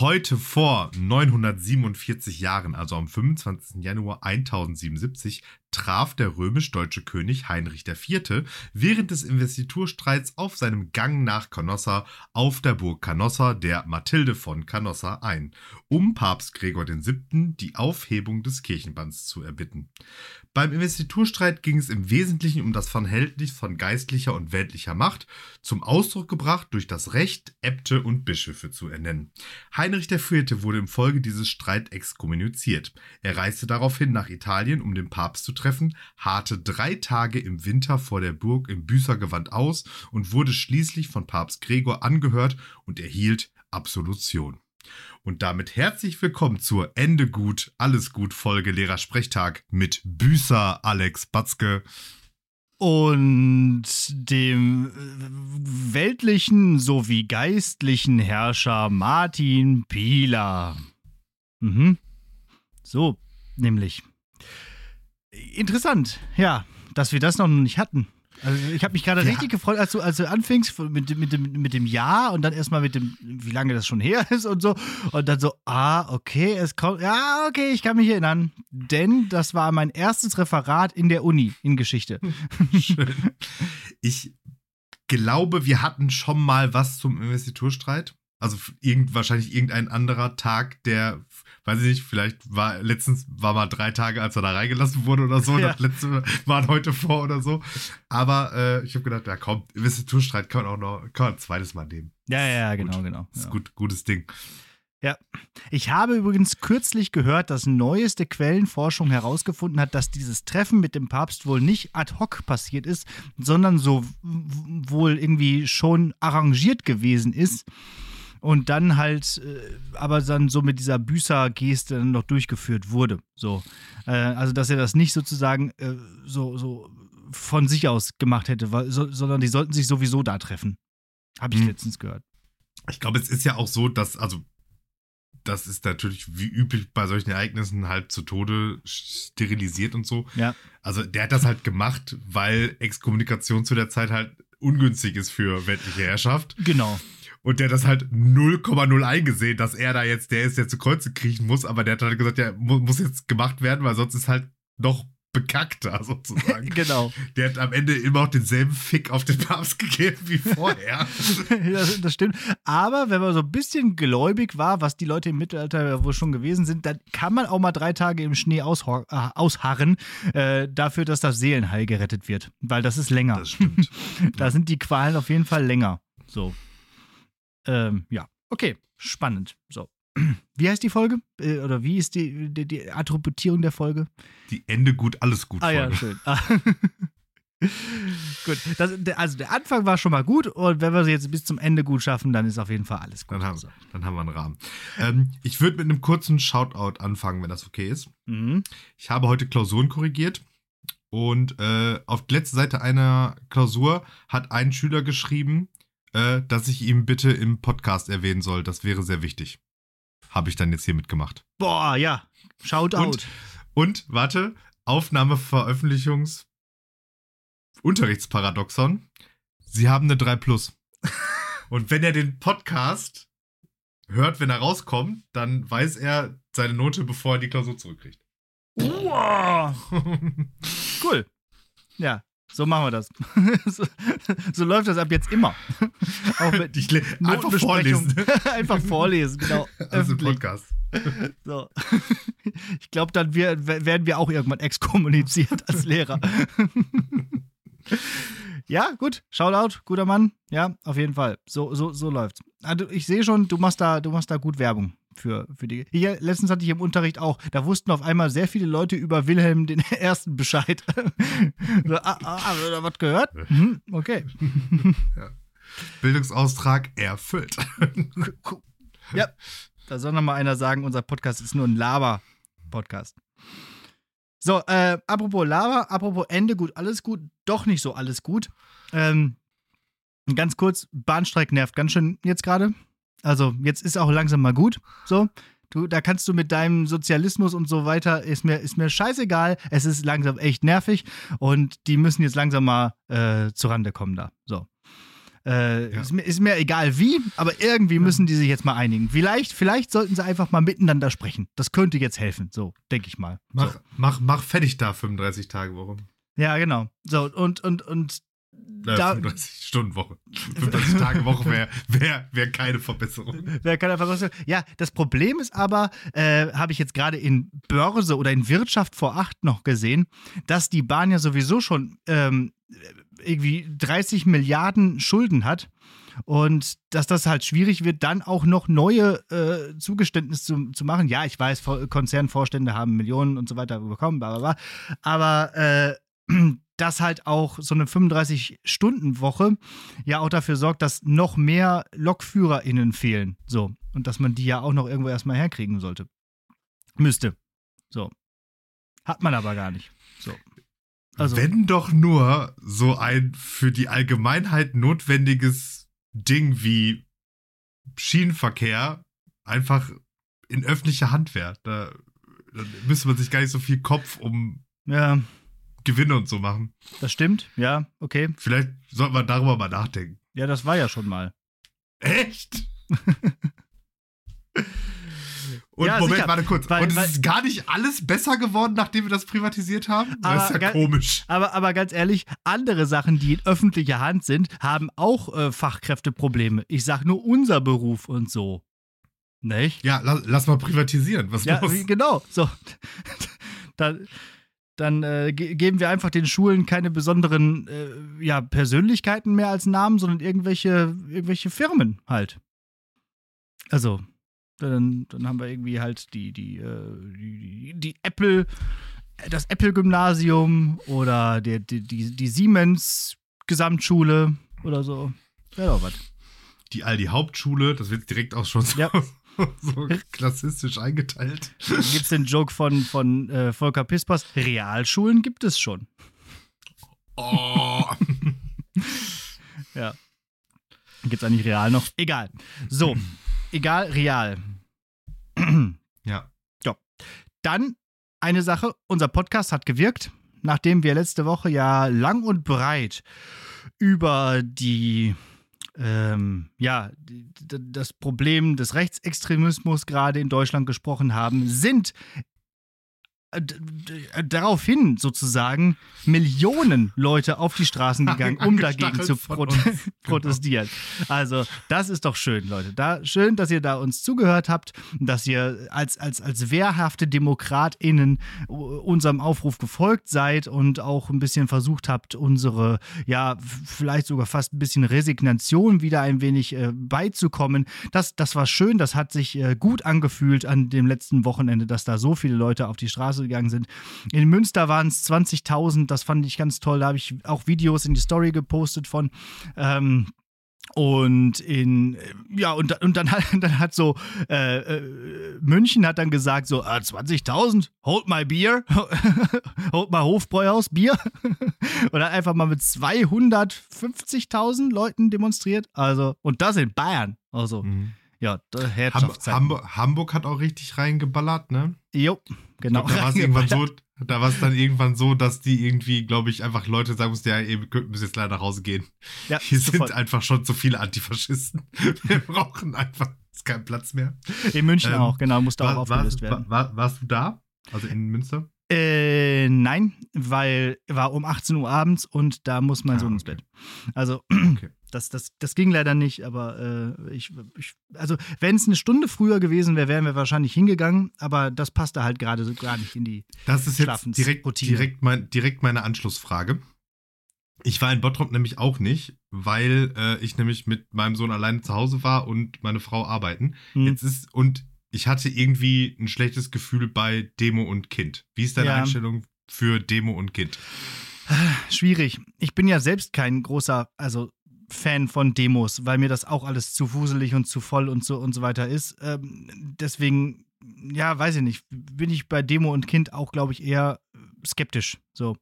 Heute vor 947 Jahren, also am 25. Januar 1077, traf der römisch-deutsche König Heinrich IV. während des Investiturstreits auf seinem Gang nach Canossa auf der Burg Canossa der Mathilde von Canossa ein, um Papst Gregor VII. die Aufhebung des Kirchenbanns zu erbitten. Beim Investiturstreit ging es im Wesentlichen um das Verhältnis von geistlicher und weltlicher Macht, zum Ausdruck gebracht durch das Recht, Äbte und Bischöfe zu ernennen. Heinrich IV. wurde im Folge dieses Streits exkommuniziert. Er reiste daraufhin nach Italien, um den Papst zu treffen, harrte drei Tage im Winter vor der Burg im Büßergewand aus und wurde schließlich von Papst Gregor angehört und erhielt Absolution. Und damit herzlich willkommen zur Ende gut, alles gut Folge Lehrersprechtag mit Büßer Alex Batzke und dem äh, weltlichen sowie geistlichen Herrscher Martin Pieler. Mhm. So, nämlich. Interessant, ja, dass wir das noch nicht hatten. Also ich habe mich gerade ja. richtig gefreut, als du, als du anfingst mit, mit, dem, mit dem Ja und dann erstmal mit dem, wie lange das schon her ist und so. Und dann so, ah, okay, es kommt, ja, okay, ich kann mich erinnern. Denn das war mein erstes Referat in der Uni in Geschichte. Schön. Ich glaube, wir hatten schon mal was zum Investiturstreit. Also irgend, wahrscheinlich irgendein anderer Tag, der weiß ich nicht, vielleicht war letztens war mal drei Tage, als er da reingelassen wurde oder so. Ja. Das letzte waren heute vor oder so. Aber äh, ich habe gedacht, ja komm, Investiturstreit kann man auch noch, kann man ein zweites Mal nehmen. Ja, ja, genau, gut. genau. Das ist gut, gutes Ding. Ja. Ich habe übrigens kürzlich gehört, dass neueste Quellenforschung herausgefunden hat, dass dieses Treffen mit dem Papst wohl nicht ad hoc passiert ist, sondern so wohl irgendwie schon arrangiert gewesen ist und dann halt, äh, aber dann so mit dieser Büßer-Geste noch durchgeführt wurde. So. Äh, also, dass er das nicht sozusagen äh, so, so von sich aus gemacht hätte, weil, so, sondern die sollten sich sowieso da treffen. Habe ich hm. letztens gehört. Ich glaube, es ist ja auch so, dass, also, das ist natürlich wie üblich bei solchen Ereignissen halt zu Tode sterilisiert und so. Ja. Also, der hat das halt gemacht, weil Exkommunikation zu der Zeit halt ungünstig ist für weltliche Herrschaft. Genau und der das halt 0,0 eingesehen, dass er da jetzt der ist, der zu Kreuze kriechen muss, aber der hat halt gesagt, ja, muss jetzt gemacht werden, weil sonst ist halt noch bekackter sozusagen. genau. Der hat am Ende immer auch denselben Fick auf den Papst gegeben wie vorher. das, das, stimmt. Aber wenn man so ein bisschen gläubig war, was die Leute im Mittelalter wohl schon gewesen sind, dann kann man auch mal drei Tage im Schnee aushar äh, ausharren, äh, dafür, dass das Seelenheil gerettet wird. Weil das ist länger. Das stimmt. da sind die Qualen auf jeden Fall länger. So. Ähm, ja, okay, spannend. So. Wie heißt die Folge? Äh, oder wie ist die, die, die, Attributierung der Folge? Die Ende gut, alles gut. Ah Folge. ja, schön. Ah. gut, das, also der Anfang war schon mal gut und wenn wir sie jetzt bis zum Ende gut schaffen, dann ist auf jeden Fall alles gut. Dann haben, dann haben wir einen Rahmen. Ähm, ich würde mit einem kurzen Shoutout anfangen, wenn das okay ist. Mhm. Ich habe heute Klausuren korrigiert und äh, auf der letzten Seite einer Klausur hat ein Schüler geschrieben, äh, dass ich ihm bitte im Podcast erwähnen soll. Das wäre sehr wichtig. Habe ich dann jetzt hier mitgemacht. Boah, ja. Shout out. Und, und warte, Aufnahme, Veröffentlichungs, Unterrichtsparadoxon. Sie haben eine 3 Plus. und wenn er den Podcast hört, wenn er rauskommt, dann weiß er seine Note, bevor er die Klausur zurückkriegt. Wow. cool. Ja, so machen wir das. so, so, läuft das ab jetzt immer. Auch mit ich einfach vorlesen. einfach vorlesen, genau. Also Podcast. So. Ich glaube, dann wir, werden wir auch irgendwann exkommuniziert als Lehrer. ja, gut. Shoutout, guter Mann. Ja, auf jeden Fall. So, so, so läuft's. Also ich sehe schon, du machst da, du machst da gut Werbung für, für die. Hier, letztens hatte ich im Unterricht auch, da wussten auf einmal sehr viele Leute über Wilhelm den Ersten Bescheid. so, ah, ah, du da was gehört? Mhm, okay. Ja. Bildungsaustrag erfüllt. ja, da soll noch mal einer sagen, unser Podcast ist nur ein Laber-Podcast. So, äh, apropos Laber, apropos Ende gut, alles gut, doch nicht so alles gut. Ähm, ganz kurz, Bahnstreik nervt ganz schön jetzt gerade. Also jetzt ist auch langsam mal gut. So. Du, da kannst du mit deinem Sozialismus und so weiter, ist mir, ist mir scheißegal. Es ist langsam echt nervig und die müssen jetzt langsam mal äh, zurande kommen da. So. Äh, ja. ist, mir, ist, mir, egal wie, aber irgendwie ja. müssen die sich jetzt mal einigen. Vielleicht, vielleicht sollten sie einfach mal miteinander sprechen. Das könnte jetzt helfen, so denke ich mal. Mach, so. mach, mach fertig da 35 Tage Woche. Ja, genau. So, und, und, und da, 35 Stunden Woche. 35 Tage Woche wäre wär, wär keine Verbesserung. Wäre keine Verbesserung. Ja, das Problem ist aber, äh, habe ich jetzt gerade in Börse oder in Wirtschaft vor acht noch gesehen, dass die Bahn ja sowieso schon ähm, irgendwie 30 Milliarden Schulden hat und dass das halt schwierig wird, dann auch noch neue äh, Zugeständnisse zu, zu machen. Ja, ich weiß, Konzernvorstände haben Millionen und so weiter bekommen, bla bla bla. Aber äh, dass halt auch so eine 35-Stunden-Woche ja auch dafür sorgt, dass noch mehr LokführerInnen fehlen. So. Und dass man die ja auch noch irgendwo erstmal herkriegen sollte. Müsste. So. Hat man aber gar nicht. So. Also, Wenn doch nur so ein für die Allgemeinheit notwendiges Ding wie Schienenverkehr einfach in öffentlicher Hand wäre. Da, da müsste man sich gar nicht so viel Kopf um ja. Gewinne und so machen. Das stimmt, ja, okay. Vielleicht sollten wir darüber mal nachdenken. Ja, das war ja schon mal. Echt? Und ja, Moment, sicher. warte kurz. Weil, und es ist gar nicht alles besser geworden, nachdem wir das privatisiert haben? das ist ja komisch. Aber, aber ganz ehrlich, andere Sachen, die in öffentlicher Hand sind, haben auch äh, Fachkräfteprobleme. Ich sag nur unser Beruf und so. Nicht? Ja, lass, lass mal privatisieren. Was ja, los? Genau. So. da, dann äh, ge geben wir einfach den Schulen keine besonderen äh, ja, Persönlichkeiten mehr als Namen, sondern irgendwelche, irgendwelche Firmen halt. Also, dann, dann haben wir irgendwie halt die, die, äh, die, die Apple, das Apple-Gymnasium oder die, die, die, die Siemens-Gesamtschule oder so. Wäre doch was. Die Aldi Hauptschule, das wird direkt auch schon so, ja. so klassistisch eingeteilt. Gibt es den Joke von, von äh, Volker Pispers? Realschulen gibt es schon. Oh. ja. Gibt es eigentlich real noch? Egal. So egal, real. ja. Ja. Dann eine Sache, unser Podcast hat gewirkt, nachdem wir letzte Woche ja lang und breit über die ähm, ja, das Problem des Rechtsextremismus gerade in Deutschland gesprochen haben, sind daraufhin sozusagen Millionen Leute auf die Straßen gegangen, um dagegen zu pro genau. protestieren. Also, das ist doch schön, Leute. Da, schön, dass ihr da uns zugehört habt, dass ihr als, als, als wehrhafte DemokratInnen unserem Aufruf gefolgt seid und auch ein bisschen versucht habt, unsere, ja, vielleicht sogar fast ein bisschen Resignation wieder ein wenig äh, beizukommen. Das, das war schön, das hat sich äh, gut angefühlt an dem letzten Wochenende, dass da so viele Leute auf die Straße Straße gegangen sind. In Münster waren es 20.000, das fand ich ganz toll. Da habe ich auch Videos in die Story gepostet von. Ähm, und in, ja, und, und dann, hat, dann hat so, äh, äh, München hat dann gesagt, so, ah, 20.000, hold my beer, hold my Hofbräuhaus Bier. hat einfach mal mit 250.000 Leuten demonstriert. Also, und das in Bayern. Also, mhm. Ja, Herrschaftszeit. Hamburg, Hamburg hat auch richtig reingeballert, ne? Jo. Genau. da war es irgendwann so, da war es dann irgendwann so, dass die irgendwie, glaube ich, einfach Leute sagen mussten, ja, ihr müsst jetzt leider nach Hause gehen. Ja, Hier sofort. sind einfach schon zu viele Antifaschisten. Wir brauchen einfach ist kein Platz mehr. In München ähm, auch, genau, musste war, auch aufgelöst war, werden. War, warst du da? Also in Münster? Äh, nein, weil war um 18 Uhr abends und da muss mein ah, Sohn ins Bett. Also okay. das, das, das ging leider nicht, aber äh, ich, ich, also wenn es eine Stunde früher gewesen wäre, wären wir wahrscheinlich hingegangen, aber das passte halt gerade so gar nicht in die Das ist jetzt direkt, direkt, mein, direkt meine Anschlussfrage. Ich war in Bottrop nämlich auch nicht, weil äh, ich nämlich mit meinem Sohn alleine zu Hause war und meine Frau arbeiten. Hm. Jetzt ist, und ich hatte irgendwie ein schlechtes Gefühl bei Demo und Kind. Wie ist deine ja. Einstellung für Demo und Kind? Schwierig. Ich bin ja selbst kein großer, also Fan von Demos, weil mir das auch alles zu fuselig und zu voll und so und so weiter ist. Ähm, deswegen, ja, weiß ich nicht, bin ich bei Demo und Kind auch, glaube ich, eher skeptisch. So.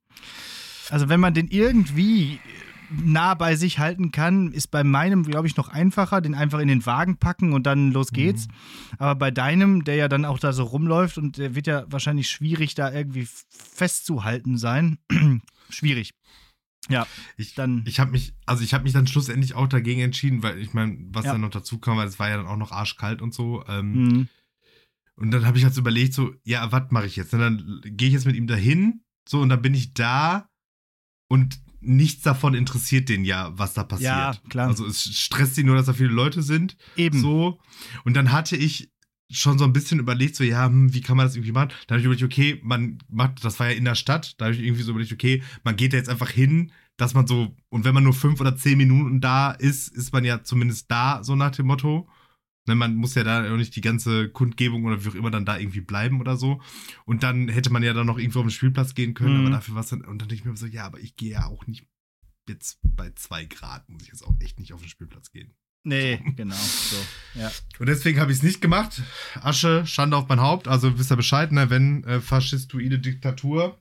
Also wenn man den irgendwie nah bei sich halten kann, ist bei meinem, glaube ich, noch einfacher, den einfach in den Wagen packen und dann los geht's. Mhm. Aber bei deinem, der ja dann auch da so rumläuft und der wird ja wahrscheinlich schwierig, da irgendwie festzuhalten sein. schwierig. Ja, Ich, dann- ich habe mich, also ich habe mich dann schlussendlich auch dagegen entschieden, weil ich meine, was Ja. dann noch dazu kam, weil es war ja dann auch noch arschkalt und so. Ähm, Mhm. Und dann habe ich halt so überlegt, so, ja, was mache ich jetzt? Und dann gehe ich jetzt mit ihm dahin, so, und dann bin ich da und nichts davon interessiert den ja, was da passiert. Ja, klar. Also es stresst ihn nur, dass da viele Leute sind. Eben. So. Und dann hatte ich schon so ein bisschen überlegt, so, ja, hm, wie kann man das irgendwie machen? Dann habe ich überlegt, okay, man macht, das war ja in der Stadt, da habe ich irgendwie so überlegt, okay, man geht da jetzt einfach hin, dass man so, und wenn man nur fünf oder zehn Minuten da ist, ist man ja zumindest da, so nach dem Motto. Ne, man muss ja da auch nicht die ganze Kundgebung oder wie auch immer dann da irgendwie bleiben oder so. Und dann hätte man ja dann noch irgendwo auf den Spielplatz gehen können, Mhm. aber dafür war es dann, und dann denke ich mir so, ja, aber ich gehe ja auch nicht jetzt bei zwei Grad, muss ich jetzt auch echt nicht auf den Spielplatz gehen. Nee, genau. So. Ja. Und deswegen habe ich es nicht gemacht. Asche, Schande auf mein Haupt. Also wisst ihr Bescheid, ne? wenn äh, faschistoide Diktatur,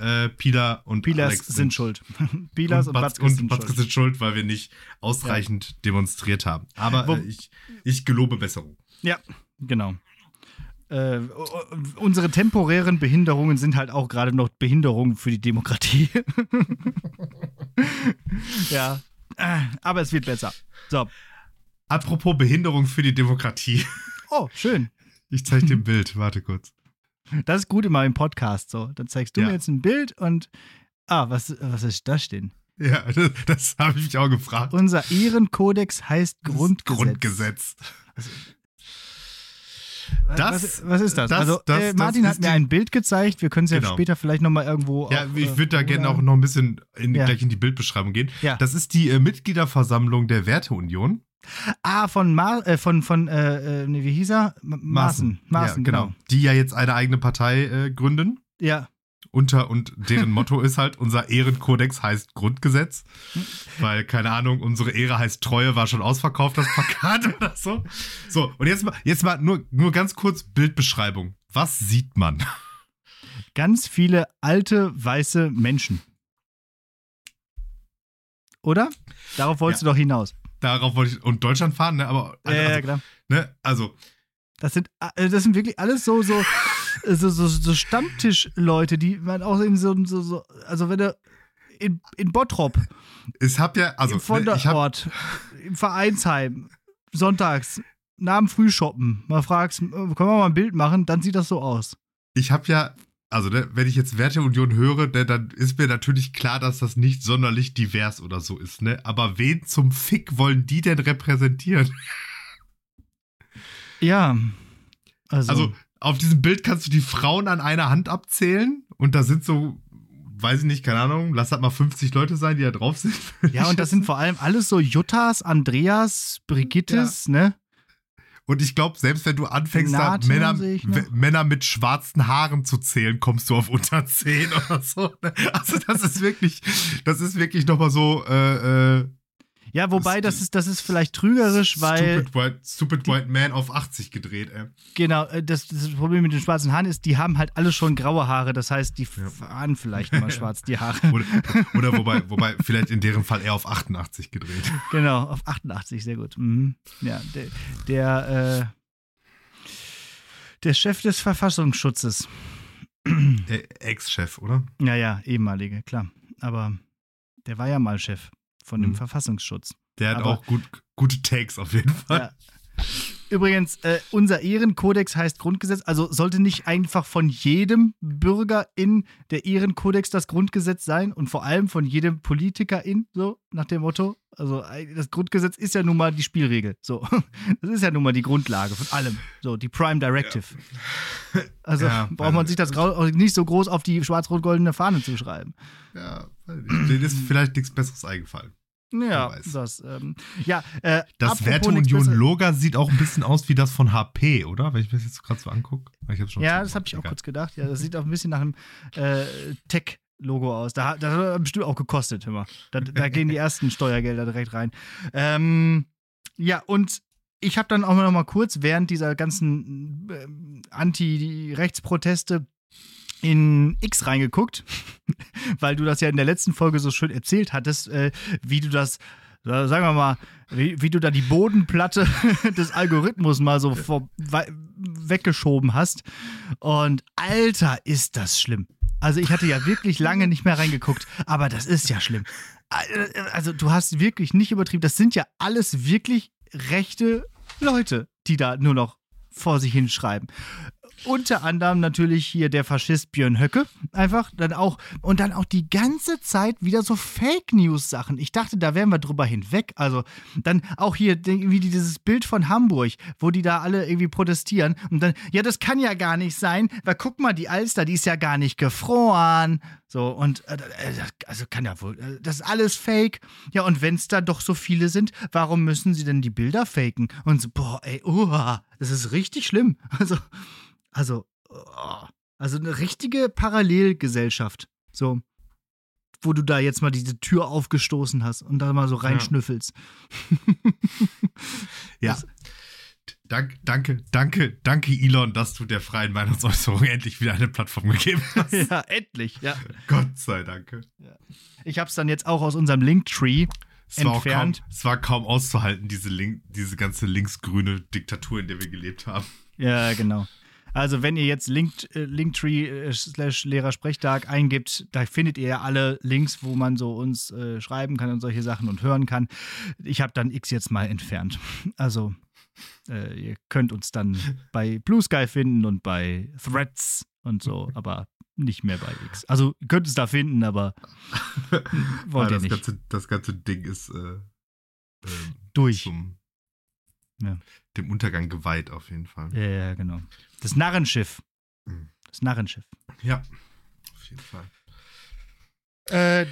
äh, Pila und Pilas Alex sind schuld. Pilas und, Batz- Batzkes und sind Batzkes schuld. sind schuld, weil wir nicht ausreichend demonstriert haben. Aber Wo- äh, ich, ich gelobe Besserung. Ja, genau. Äh, unsere temporären Behinderungen sind halt auch gerade noch Behinderungen für die Demokratie. ja, aber es wird besser. So. Apropos Behinderung für die Demokratie. Oh, schön. Ich zeige dir ein Bild. Warte kurz. Das ist gut immer im Podcast so. Dann zeigst du Ja. mir jetzt ein Bild und ah, was, was ist das denn? Ja, das, das habe ich mich auch gefragt. Unser Ehrenkodex heißt Das Grundgesetz. Grundgesetz. Das- was, was ist das? das- also das- äh, Martin hat mir ein Bild gezeigt. Wir können es ja Genau. später vielleicht nochmal irgendwo. Ja, auf, ich äh, würde da gerne auch noch ein bisschen in, Ja. gleich in die Bildbeschreibung gehen. Ja. Das ist die äh, Mitgliederversammlung der Werteunion. Ah, von Ma äh, von, von äh, äh, nee, wie hieß er? Maaßen. Maaßen, ja, genau. Die ja jetzt eine eigene Partei äh, gründen. Ja, Unter und deren Motto ist halt, unser Ehrenkodex heißt Grundgesetz. Weil, keine Ahnung, unsere Ehre heißt Treue, war schon ausverkauft, das Plakat oder so. So, und jetzt mal, jetzt mal nur, nur ganz kurz Bildbeschreibung. Was sieht man? ganz viele alte weiße Menschen. Oder? Darauf wolltest du doch hinaus. Darauf wollte ich, und Deutschland fahren, ne? Aber, Ja, ja, also, klar. ne? Also, Das sind, äh, das sind wirklich alles so, so, so, so, so Stammtischleute, die man auch in so, so, so also wenn du in, in Bottrop, ich hab ja, also, im ne, ich hab, Vonderort, im Vereinsheim, sonntags, nach dem Frühshoppen, mal fragst, äh, können wir mal ein Bild machen, dann sieht das so aus. ich hab ja, also, ne, wenn ich jetzt Werteunion höre, ne, dann ist mir natürlich klar, dass das nicht sonderlich divers oder so ist, ne? Aber wen zum Fick wollen die denn repräsentieren? Ja. Also, Also, auf diesem Bild kannst du die Frauen an einer Hand abzählen und da sind so, weiß ich nicht, keine Ahnung, lass das mal 50 Leute sein, die da drauf sind. ja, und das sind vor allem alles so Juttas, Andreas, Brigittes, ne? Und ich glaube, selbst wenn du anfängst, Männer, Männer mit schwarzen Haaren zu zählen, kommst du auf unter 10 oder so. ne? Also, das ist wirklich, das ist wirklich nochmal so, äh, äh, Ja, wobei Das- das ist, das ist vielleicht trügerisch, weil Stupid White, Stupid White Man auf 80 gedreht, ey. Genau, äh, das, das Problem mit den schwarzen Haaren ist, die haben halt alle schon graue Haare. Das heißt, die Ja. fahren vielleicht mal schwarz, die Haare. Oder, oder wobei, wobei, vielleicht in deren Fall eher auf 88 gedreht. Genau, auf 88, sehr gut. Mhm. Ja, der, der, äh, der Chef des Verfassungsschutzes. Äh, Ex-Chef, oder? Ja, ja, ehemalige, klar. Aber der war ja mal Chef von dem Mhm. Verfassungsschutz. Der hat Aber- auch gut, gute Takes auf jeden Fall. Ja. Übrigens, äh, unser Ehrenkodex heißt Grundgesetz, also sollte nicht einfach von jedem Bürger in der Ehrenkodex das Grundgesetz sein und vor allem von jedem Politiker in, so nach dem Motto. Also äh, das Grundgesetz ist ja nun mal die Spielregel. So, das ist ja nun mal die Grundlage von allem. So, die Prime Directive. Also Ja, braucht man sich das nicht so groß auf die schwarz-rot-goldene Fahne zu schreiben. Ja, denen ist vielleicht nichts Besseres eingefallen. Ja, das, ähm, ja, äh, Das Werteunion Loga sieht auch ein bisschen aus wie das von HP, oder? Wenn ich mir das jetzt gerade so angucke. Schon Ja, das habe ich auch kurz gedacht. Ja, das sieht auch ein bisschen nach einem äh, Tech-Logo aus. Da, das hat bestimmt auch gekostet, hör mal. Da, da gehen die ersten Steuergelder direkt rein. Ähm, ja, und ich habe dann auch noch mal kurz während dieser ganzen ähm, Anti-Rechtsproteste in X reingeguckt, weil du das ja in der letzten Folge so schön erzählt hattest, äh, wie du das, äh, sagen wir mal, wie, wie du da die Bodenplatte des Algorithmus mal so vor, weggeschoben hast. Und Alter, ist das schlimm. Also ich hatte ja wirklich lange nicht mehr reingeguckt, aber das ist ja schlimm. Also du hast wirklich nicht übertrieben. Das sind ja alles wirklich rechte Leute, die da nur noch vor sich hinschreiben. Unter anderem natürlich hier der Faschist Björn Höcke. Einfach dann auch. Und dann auch die ganze Zeit wieder so Fake News-Sachen. Ich dachte, da wären wir drüber hinweg. Also dann auch hier wie dieses Bild von Hamburg, wo die da alle irgendwie protestieren. Und dann, ja, das kann ja gar nicht sein, weil guck mal, die Alster, die ist ja gar nicht gefroren. So, und äh, äh also kann ja wohl, äh, das ist alles fake. Ja, und wenn es da doch so viele sind, warum müssen sie denn die Bilder faken? Und so, boah, ey, uh, das ist richtig schlimm. Also, also, oh, also eine richtige Parallelgesellschaft. So, wo du da jetzt mal diese Tür aufgestoßen hast und da mal so reinschnüffelst. Ja. ja. Dank, danke, danke, danke, Elon, dass du der freien Meinungsäußerung endlich wieder eine Plattform gegeben hast. Ja, endlich, ja. Gott sei Dank. Ja. Ich habe es dann jetzt auch aus unserem Linktree es entfernt. Kaum, es war kaum auszuhalten, diese, Link, diese ganze linksgrüne Diktatur, in der wir gelebt haben. Ja, genau. Also wenn ihr jetzt Link, äh, Linktree äh, slash Lehrersprechtag eingibt, da findet ihr ja alle Links, wo man so uns äh, schreiben kann und solche Sachen und hören kann. Ich habe dann X jetzt mal entfernt. Also äh, ihr könnt uns dann bei Blue Sky finden und bei Threads und so, aber nicht mehr bei X. Also ihr könnt es da finden, aber wollt ja, ihr nicht. Ganze, das ganze Ding ist äh, ähm, durch. Zum, ja. Dem Untergang geweiht auf jeden Fall. Ja, ja, genau. Das Narrenschiff. Mhm. Das Narrenschiff. Ja, auf jeden Fall. Äh,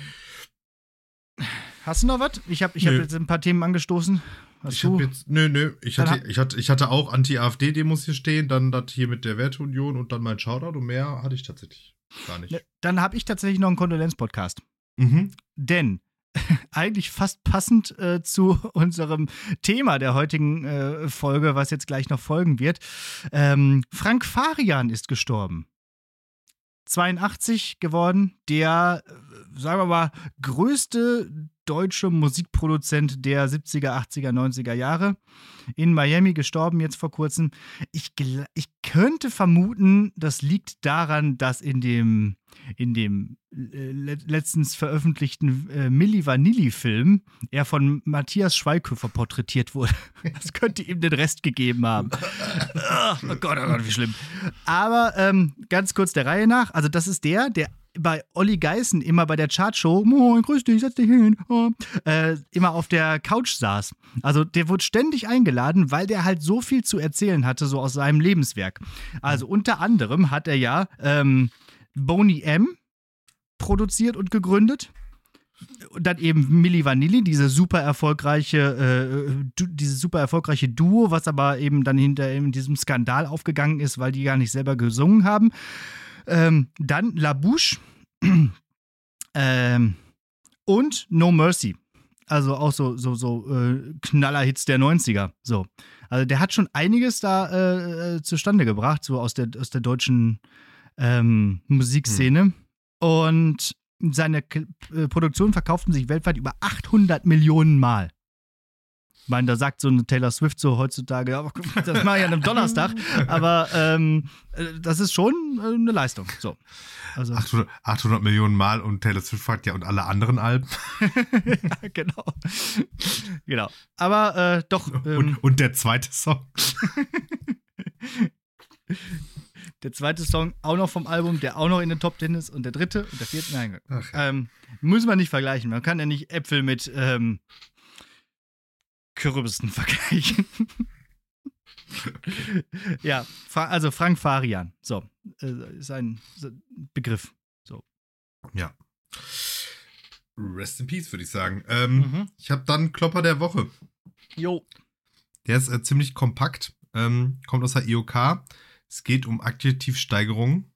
hast du noch was? Ich habe ich hab jetzt ein paar Themen angestoßen. Hast ich habe jetzt, nö, nö, ich hatte, ich hatte, ich hatte auch Anti-AfD-Demos hier stehen, dann das hier mit der Werteunion und dann mein Shoutout und mehr hatte ich tatsächlich gar nicht. Ne, dann habe ich tatsächlich noch einen Kondolenz-Podcast. Mhm. Denn eigentlich fast passend äh, zu unserem Thema der heutigen äh, Folge, was jetzt gleich noch folgen wird. Ähm, Frank Farian ist gestorben. 82 geworden, der, äh, sagen wir mal, größte deutsche Musikproduzent der 70er, 80er, 90er Jahre. In Miami gestorben jetzt vor kurzem. Ich, ich könnte vermuten, das liegt daran, dass in dem, in dem äh, letztens veröffentlichten äh, Milli Vanilli-Film er von Matthias Schweighöfer porträtiert wurde. Das könnte ihm den Rest gegeben haben. oh Gott, oh Gott, wie schlimm. Aber ähm, ganz kurz der Reihe nach. Also, das ist der, der bei Olli Geißen immer bei der Chartshow, moin, grüß dich, setz dich hin, oh, äh, immer auf der Couch saß. Also der wurde ständig eingeladen, weil der halt so viel zu erzählen hatte, so aus seinem Lebenswerk. Also unter anderem hat er ja ähm, Boney M produziert und gegründet. Und dann eben Milli Vanilli, diese super erfolgreiche, äh, dieses super erfolgreiche Duo, was aber eben dann hinter in diesem Skandal aufgegangen ist, weil die gar nicht selber gesungen haben. Ähm, dann La Bouche ähm, und No Mercy. Also auch so, so, so äh, Knallerhits der 90er. So. Also der hat schon einiges da äh, äh, zustande gebracht, so aus der, aus der deutschen ähm, Musikszene. Hm. Und seine K Produktionen verkauften sich weltweit über 800 Millionen Mal. Ich meine, da sagt so eine Taylor Swift so heutzutage, ja, das mache ich an einem Donnerstag, aber ähm, äh, das ist schon äh, eine Leistung. So. Also 800, 800, Millionen Mal und Taylor Swift fragt ja und alle anderen Alben. ja, genau. Genau. Aber äh, doch. Ähm, und, und der zweite Song. der zweite Song auch noch vom Album, der auch noch in den Top Ten ist und der dritte und der vierte. Nein, ja. ähm, müssen wir nicht vergleichen. Man kann ja nicht Äpfel mit ähm, Kürbissen vergleichen. ja, also Frank Farian. So, äh, ist ein Begriff. So. Ja. Rest in Peace, würde ich sagen. Ähm, mhm. Ich habe dann Klopper der Woche. Jo. Der ist äh, ziemlich kompakt, ähm, kommt aus der IOK. Es geht um Adjektivsteigerungen.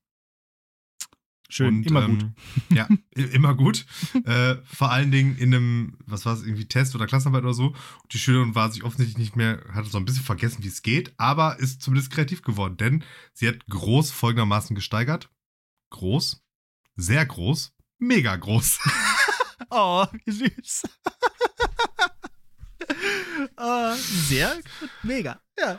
Schön, und, immer ähm, gut. Ja, immer gut. äh, vor allen Dingen in einem, was war es, irgendwie Test oder Klassenarbeit oder so. Und die Schülerin war sich offensichtlich nicht mehr, hatte so ein bisschen vergessen, wie es geht, aber ist zumindest kreativ geworden, denn sie hat groß folgendermaßen gesteigert. Groß, sehr groß, mega groß. oh, wie süß. oh, sehr gut, mega, ja.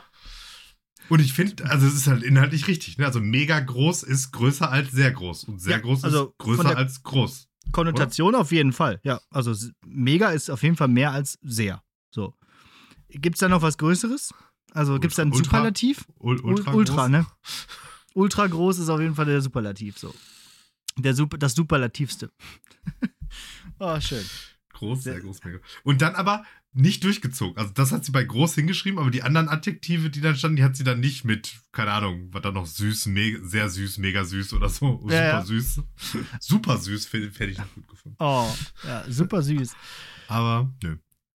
Und ich finde, also es ist halt inhaltlich richtig. Ne? Also mega groß ist größer als sehr groß. Und sehr Ja, groß also ist größer als groß. Konnotation auf jeden Fall. Ja, also mega ist auf jeden Fall mehr als sehr. So. Gibt es da noch was Größeres? Also gibt es da ein Ultra- Superlativ? Ul Ul- ultra, Ultra, groß. ne? Ultra groß ist auf jeden Fall der Superlativ. So. Der Super, das Superlativste. oh, schön. Groß, sehr groß, mega. Und dann aber nicht durchgezogen. Also das hat sie bei groß hingeschrieben, aber die anderen Adjektive, die dann standen, die hat sie dann nicht mit, keine Ahnung, was da noch süß, sehr süß, mega süß oder so. Super Ja, ja. süß. Super süß fände hätte ich noch gut gefunden. Oh, ja, super süß. Aber nö.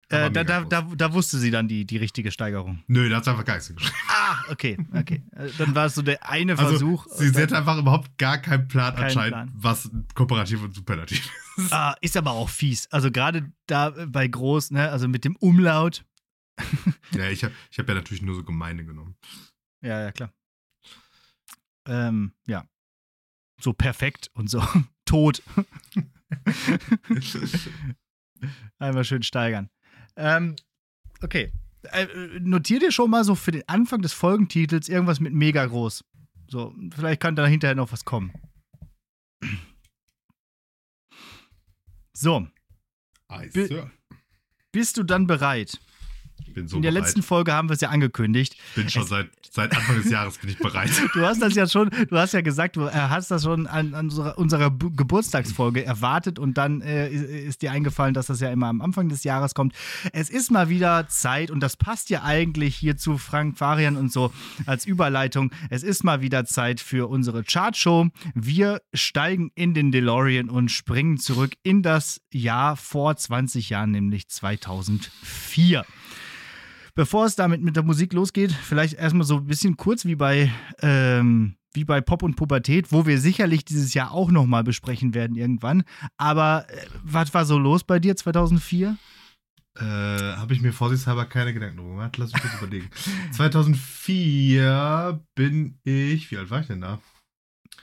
Äh, da, da, da, da wusste sie dann die, die richtige Steigerung. Nö, da hat sie einfach gar nichts hingeschrieben. Ah, okay, okay. Äh, Dann war es so der eine Also, Versuch. sie, sie hatte einfach überhaupt gar keinen Plan Keinen anscheinend, Plan. was Komparativ und Superlativ ist. Ah, ist aber auch fies. Also gerade da äh, bei groß, ne, also mit dem Umlaut. Ja, ich habe ich hab ja natürlich nur so Gemeinde genommen. Ja, ja, klar. Ähm, ja. So perfekt und so tot. Einmal schön steigern. Ähm, okay. Äh, notier dir schon mal so für den Anfang des Folgentitels irgendwas mit mega groß. So, vielleicht kann da hinterher noch was kommen. So, Eis, Bi- bist du dann bereit? Bin so In der bereit. letzten Folge haben wir es ja angekündigt. bin schon es- seit, seit Anfang des Jahres bin ich bereit. Du hast das ja schon, du hast ja gesagt, du äh, hast das schon an, an unserer, unserer Bu- Geburtstagsfolge erwartet und dann äh, ist, ist dir eingefallen, dass das ja immer am Anfang des Jahres kommt. Es ist mal wieder Zeit und das passt ja eigentlich hier zu Frank Farian und so als Überleitung. Es ist mal wieder Zeit für unsere Chartshow. Wir steigen in den DeLorean und springen zurück in das Jahr vor 20 Jahren, nämlich 2004. Bevor es damit mit der Musik losgeht, vielleicht erstmal so ein bisschen kurz wie bei, ähm, wie bei Pop und Pubertät, wo wir sicherlich dieses Jahr auch nochmal besprechen werden irgendwann. Aber äh, was war so los bei dir 2004? äh, Habe ich mir vorsichtshalber keine Gedanken drüber gemacht. Lass mich kurz überlegen. 2004 bin ich. Wie alt war ich denn da?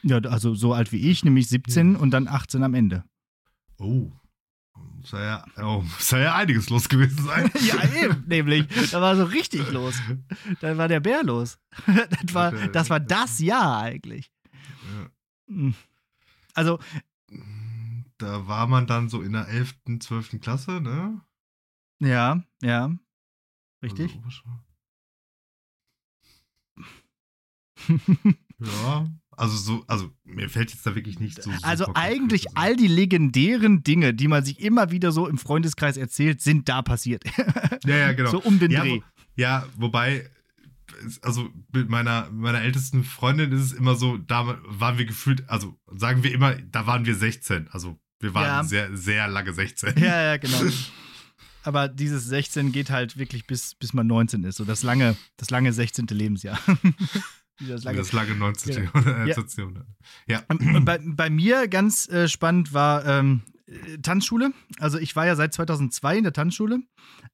Ja, also so alt wie ich, nämlich 17 und dann 18 am Ende. Oh. Muss ja, oh, muss ja einiges los gewesen sein. ja, eben, nämlich. Da war so richtig los. Da war der Bär los. Das war das, war das Jahr eigentlich. Ja. Hm. Also, Da war man dann so in der 11., 12. Klasse, ne? ja, ja. Richtig. Also, ja, also so, also mir fällt jetzt da wirklich nicht so. Also eigentlich konkret all die legendären Dinge, die man sich immer wieder so im Freundeskreis erzählt, sind da passiert. Ja, ja, genau. So um den ja, Dreh. wo, ja, wobei, also mit meiner, meiner ältesten Freundin ist es immer so, da waren wir gefühlt, also sagen wir immer, da waren wir 16. Also wir waren Ja. sehr, sehr lange 16. Ja, ja, genau. Aber dieses 16 geht halt wirklich bis, bis man 19 ist. So das lange, das lange 16. Lebensjahr. das lange Das lange 19. Ja. Jahrhundert. Ja. Station. Ja. Und bei, bei mir ganz äh, spannend war ähm, äh, Tanzschule. Also ich war ja seit 2002 in der Tanzschule,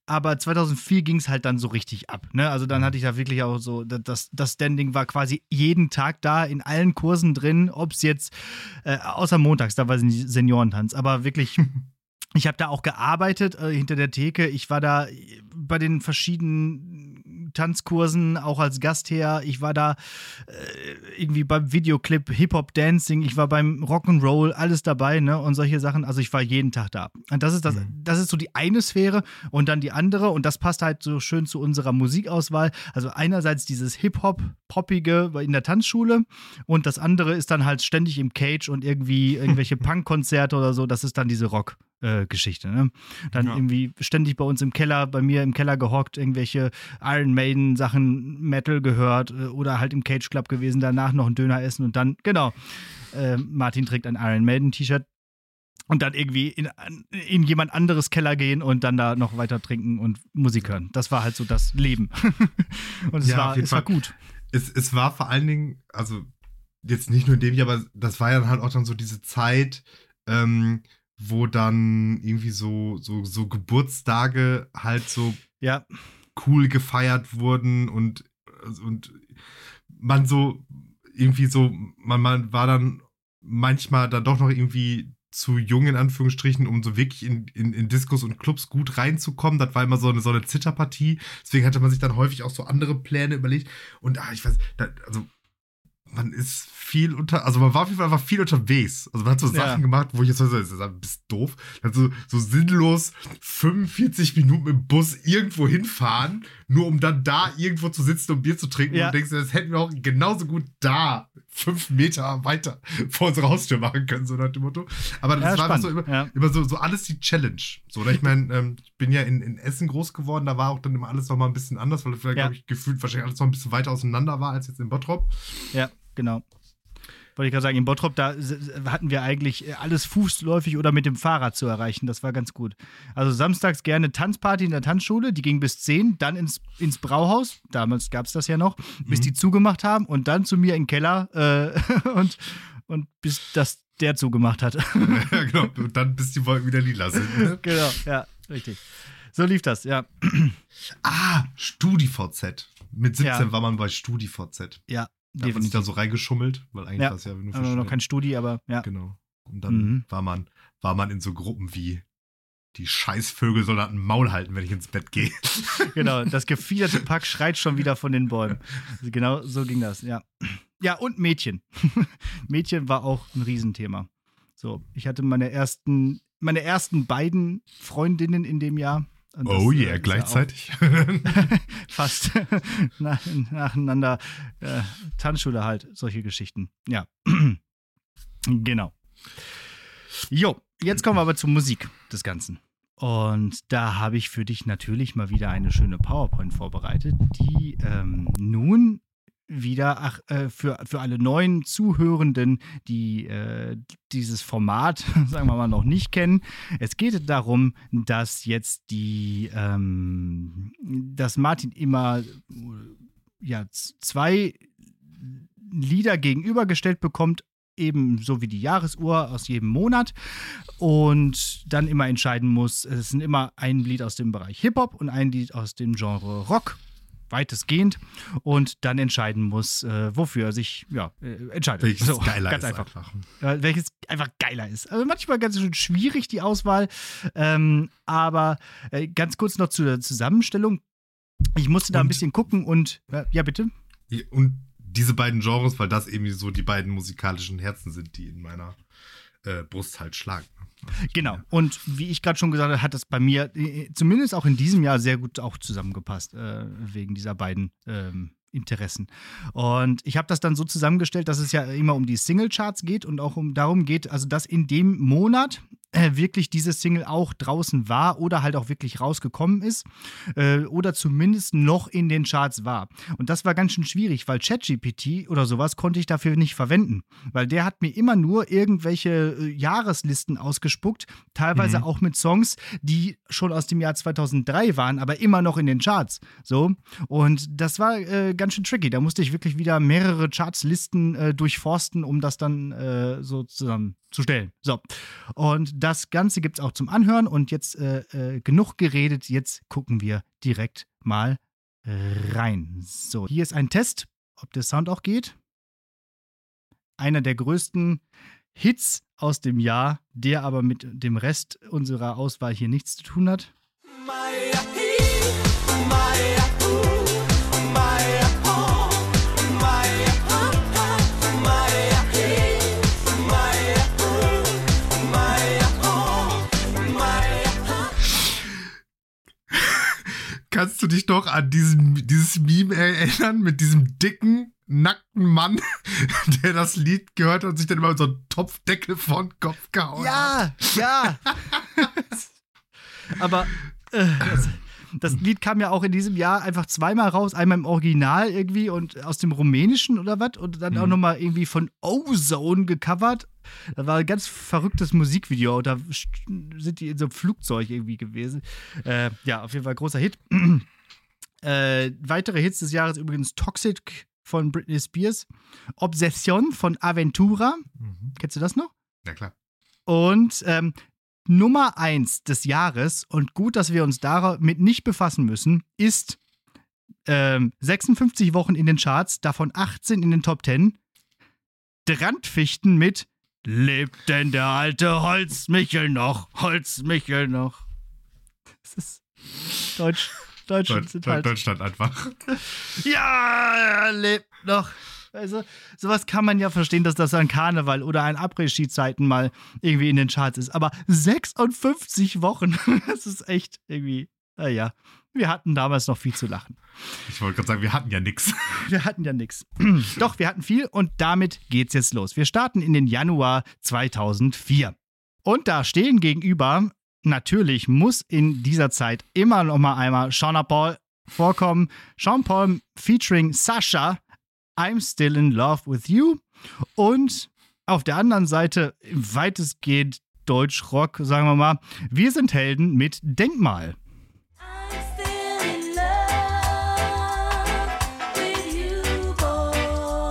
aber 2004 ging es halt dann so richtig ab. Ne? Also dann hatte ich da wirklich auch so, da- das, das Standing war quasi jeden Tag da, in allen Kursen drin, ob es jetzt, äh, außer montags, da war es Seniorentanz, aber wirklich ich habe da auch gearbeitet äh, hinter der Theke. Ich war da äh, bei den verschiedenen Tanzkursen auch als Gastherr. Ich war da äh, irgendwie beim Videoclip Hip-Hop Dancing. Ich war beim Rock'n'Roll, alles dabei, ne? Und solche Sachen. Also ich war jeden Tag da. Und das ist das, Mhm. das ist so die eine Sphäre und dann die andere. Und das passt halt so schön zu unserer Musikauswahl. Also einerseits dieses Hip-Hop-Poppige in der Tanzschule und das andere ist dann halt ständig im Cage und irgendwie irgendwelche Punk-Konzerte oder so. Das ist dann diese Rock. Äh, Geschichte. Ne? Dann Ja. irgendwie ständig bei uns im Keller, bei mir im Keller gehockt, irgendwelche Iron Maiden Sachen, Metal gehört äh, oder halt im Cage Club gewesen, danach noch einen Döner essen und dann, genau, äh, Martin trägt ein Iron Maiden T-Shirt und dann irgendwie in, in jemand anderes Keller gehen und dann da noch weiter trinken und Musik hören. Das war halt so das Leben. und es Ja, war, es war gut. es, es war vor allen Dingen, also jetzt nicht nur in dem Jahr, aber das war ja dann halt auch dann so diese Zeit, ähm, wo dann irgendwie so, so, so Geburtstage halt so Ja, cool gefeiert wurden und, und man so irgendwie so, man, man war dann manchmal dann doch noch irgendwie zu jung, in Anführungsstrichen, um so wirklich in, in, in Diskos und Clubs gut reinzukommen. Das war immer so eine, so eine Zitterpartie. Deswegen hatte man sich dann häufig auch so andere Pläne überlegt. Und ah, ich weiß, da, also man ist viel unter, also man war auf jeden Fall einfach viel unterwegs. Also man hat so Sachen Ja. gemacht, wo ich jetzt so, das ist bist doof. Dann so, so sinnlos 45 Minuten mit dem Bus irgendwo hinfahren, nur um dann da irgendwo zu sitzen und Bier zu trinken. Ja. Und du denkst, das hätten wir auch genauso gut da fünf Meter weiter vor unserer Haustür machen können, so nach dem Motto. Aber das Ja, war einfach so immer, immer so, so alles die Challenge. So, oder ich meine, ähm, ich bin ja in, in Essen groß geworden, da war auch dann immer alles nochmal ein bisschen anders, weil vielleicht, Ja. glaube ich, gefühlt wahrscheinlich alles noch ein bisschen weiter auseinander war als jetzt in Bottrop. Ja, genau. Wollte ich gerade sagen, in Bottrop, da hatten wir eigentlich äh, alles fußläufig oder mit dem Fahrrad zu erreichen. Das war ganz gut. Also samstags gerne Tanzparty in der Tanzschule, die ging bis 10, dann ins, ins Brauhaus, damals gab es das ja noch, bis Mhm. die zugemacht haben und dann zu mir in den Keller äh, und, und bis das der zugemacht hat. ja, genau. Und dann bis die Wolken wieder lila sind. Ne? genau, ja, richtig. So lief das, ja. Ah, StudiVZ. Mit 17 Ja. war man bei StudiVZ. Ja, Da hat man sich da so reingeschummelt, weil eigentlich Ja. war es ja nur Aber noch kein Studi, aber ja. Genau. Und dann Mhm. war man, war man in so Gruppen wie die Scheißvögel sollen ein Maul halten, wenn ich ins Bett gehe. Genau, das gefiederte Pack schreit schon wieder von den Bäumen. Also Genau so ging das, ja. Ja, und Mädchen. Mädchen war auch ein Riesenthema. So, ich hatte meine ersten, meine ersten beiden Freundinnen in dem Jahr. Und das, oh äh, yeah, gleichzeitig. Fast nach, nacheinander. Äh, Tanzschule halt, solche Geschichten. Ja. genau. Jo, jetzt kommen wir aber zur Musik des Ganzen. Und da habe ich für dich natürlich mal wieder eine schöne PowerPoint vorbereitet, die ähm, nun wieder ach, äh, für, für alle neuen Zuhörenden, die äh, dieses Format, sagen wir mal, noch nicht kennen. Es geht darum, dass jetzt die, ähm, dass Martin immer ja, zwei Lieder gegenübergestellt bekommt, ebenso wie die Jahresuhr aus jedem Monat und dann immer entscheiden muss, es sind immer ein Lied aus dem Bereich Hip-Hop und ein Lied aus dem Genre Rock, weitestgehend, und dann entscheiden muss, äh, wofür er sich ja, äh, entscheidet. Welches So, geiler ganz ist einfach. einfach. Äh, welches einfach geiler ist. Also manchmal ganz schön schwierig, die Auswahl. Ähm, aber äh, ganz kurz noch zu der Zusammenstellung. Ich musste da ein Und- bisschen gucken und ja, bitte. Und diese beiden Genres, weil das eben so die beiden musikalischen Herzen sind, die in meiner äh, Brust halt schlagen. Genau. Und wie ich gerade schon gesagt habe, hat das bei mir äh, zumindest auch in diesem Jahr sehr gut auch zusammengepasst, äh, wegen dieser beiden ähm, Interessen. Und ich habe das dann so zusammengestellt, dass es ja immer um die Singlecharts geht und auch um darum geht, also dass in dem Monat äh, wirklich diese Single auch draußen war oder halt auch wirklich rausgekommen ist äh, oder zumindest noch in den Charts war. Und das war ganz schön schwierig, weil ChatGPT oder sowas konnte ich dafür nicht verwenden, weil der hat mir immer nur irgendwelche äh, Jahreslisten ausgespuckt, teilweise Mhm. auch mit Songs, die schon aus dem Jahr 2003 waren, aber immer noch in den Charts. So und das war äh, ganz schön tricky. Da musste ich wirklich wieder mehrere Chartslisten äh, durchforsten, um das dann äh, so zusammenzustellen. So und das Ganze gibt es auch zum Anhören. Und jetzt äh, äh, genug geredet. Jetzt gucken wir direkt mal rein. So, hier ist ein Test, ob der Sound auch geht. Einer der größten Hits aus dem Jahr, der aber mit dem Rest unserer Auswahl hier nichts zu tun hat. Maya he, Maya Kannst du dich doch an diesen, dieses Meme erinnern mit diesem dicken, nackten Mann, der das Lied gehört hat und sich dann immer mit so einem Topfdeckel vor den Kopf gehauen hat? Ja, ja. aber äh, das, das Lied kam ja auch in diesem Jahr einfach zweimal raus, einmal im Original irgendwie und aus dem Rumänischen oder was und dann auch Mhm. nochmal irgendwie von Ozone gecovert. Da war ein ganz verrücktes Musikvideo. Da sind die in so einem Flugzeug irgendwie gewesen. Äh, ja, auf jeden Fall großer Hit. äh, weitere Hits des Jahres übrigens Toxic von Britney Spears, Obsession von Aventura. Mhm. Kennst du das noch? Ja, klar. Und ähm, Nummer eins des Jahres, und gut, dass wir uns damit nicht befassen müssen, ist ähm, 56 Wochen in den Charts, davon 18 in den Top 10. Drandfichten mit Lebt denn der alte Holzmichel noch? Holzmichel noch. Das ist Deutsch. Deutschland Deut sind Deut halt. Deutschland einfach. Ja, er lebt noch. Also, sowas kann man ja verstehen, dass das an Karneval oder an Après-Ski-Zeiten mal irgendwie in den Charts ist. Aber 56 Wochen, das ist echt irgendwie, naja, wir hatten damals noch viel zu lachen. Ich wollte gerade sagen, wir hatten ja nichts. Wir hatten ja nichts. Doch, wir hatten viel und damit geht's jetzt los. Wir starten in den Januar 2004. Und da stehen gegenüber, natürlich muss in dieser Zeit immer noch mal einmal Sean Paul vorkommen. Sean Paul featuring Sasha, I'm Still in Love with You. Und auf der anderen Seite weitestgehend Deutsch-Rock, sagen wir mal, wir sind Helden mit Denkmal. I'm still in love with you, boy.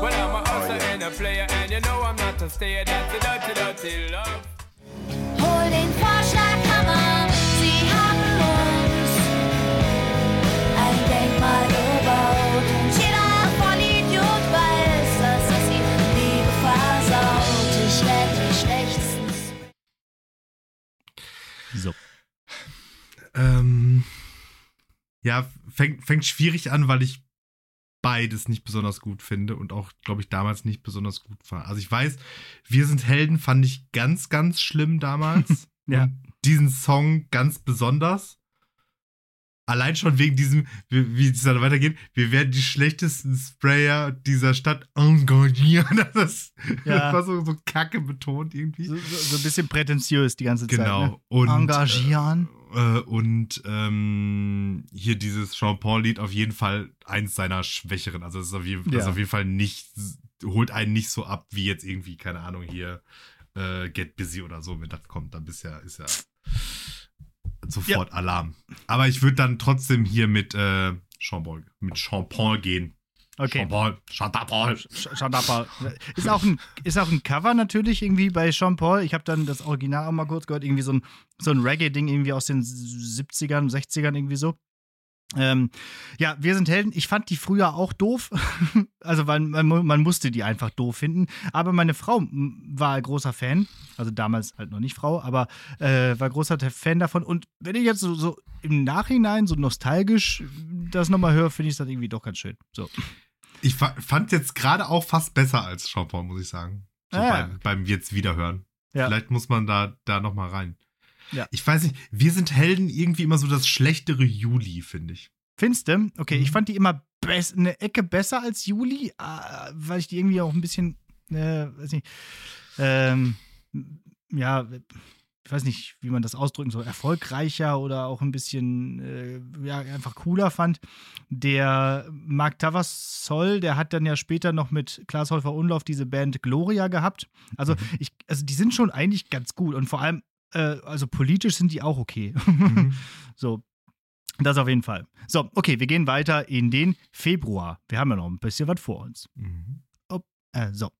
Well, I'm a hustler and a player, and you know I'm not a stayer. That's a dirty, dirty love. Hol den Ähm, ja, fängt, fängt schwierig an, weil ich beides nicht besonders gut finde und auch, glaube ich, damals nicht besonders gut war. Also ich weiß, Wir sind Helden fand ich ganz, ganz schlimm damals. Ja. Und diesen Song ganz besonders. Allein schon wegen diesem, wie, wie es dann weitergeht, wir werden die schlechtesten Sprayer dieser Stadt engagieren. Das, Ja. das war so, so kacke betont irgendwie. So, so, so ein bisschen prätentiös die ganze Zeit. Genau. Ne? Und, Engagieren. Äh, äh, und ähm, hier dieses Jean-Paul-Lied auf jeden Fall eins seiner schwächeren. Also es ist auf jeden, das Ja. auf jeden Fall nicht, holt einen nicht so ab, wie jetzt irgendwie, keine Ahnung, hier äh, Get Busy oder so, wenn das kommt, dann bist ja, ist ja sofort Alarm. Aber ich würde dann trotzdem hier mit äh, Jean-Paul, mit Jean-Paul gehen. Okay. Jean-Paul, Jean-Paul. Sch- Sean Paul. Ist auch, ein, ist auch ein Cover natürlich irgendwie bei Sean Paul. Ich habe dann das Original auch mal kurz gehört, irgendwie so ein, so ein Reggae-Ding irgendwie aus den 70ern, 60ern irgendwie so. Ähm, ja, wir sind Helden. Ich fand die früher auch doof. also, man, mu- man musste die einfach doof finden. Aber meine Frau war großer Fan. Also damals halt noch nicht Frau, aber äh, war großer Fan davon. Und wenn ich jetzt so, so im Nachhinein so nostalgisch das nochmal höre, finde ich das irgendwie doch ganz schön. So. Ich fa fand jetzt gerade auch fast besser als Jean-Paul, muss ich sagen. So Ah, ja. beim, beim jetzt wiederhören. Ja. Vielleicht muss man da, da noch mal rein. Ja. Ich weiß nicht, wir sind Helden irgendwie immer so das schlechtere Juli, finde ich. Findest du? Okay, Mhm. ich fand die immer eine Ecke besser als Juli, äh, weil ich die irgendwie auch ein bisschen, äh, weiß nicht, ähm, ja, ich weiß nicht, wie man das ausdrücken soll, erfolgreicher oder auch ein bisschen, äh, ja, einfach cooler fand. Der Mark Tavassol, der hat dann ja später noch mit Klaas Häufer Unlauf diese Band Gloria gehabt. Also, ich, also die sind schon eigentlich ganz gut und vor allem, äh, also politisch sind die auch okay. Mhm. So, das auf jeden Fall. So, okay, wir gehen weiter in den Februar. Wir haben ja noch ein bisschen was vor uns. Mhm. Äh, so.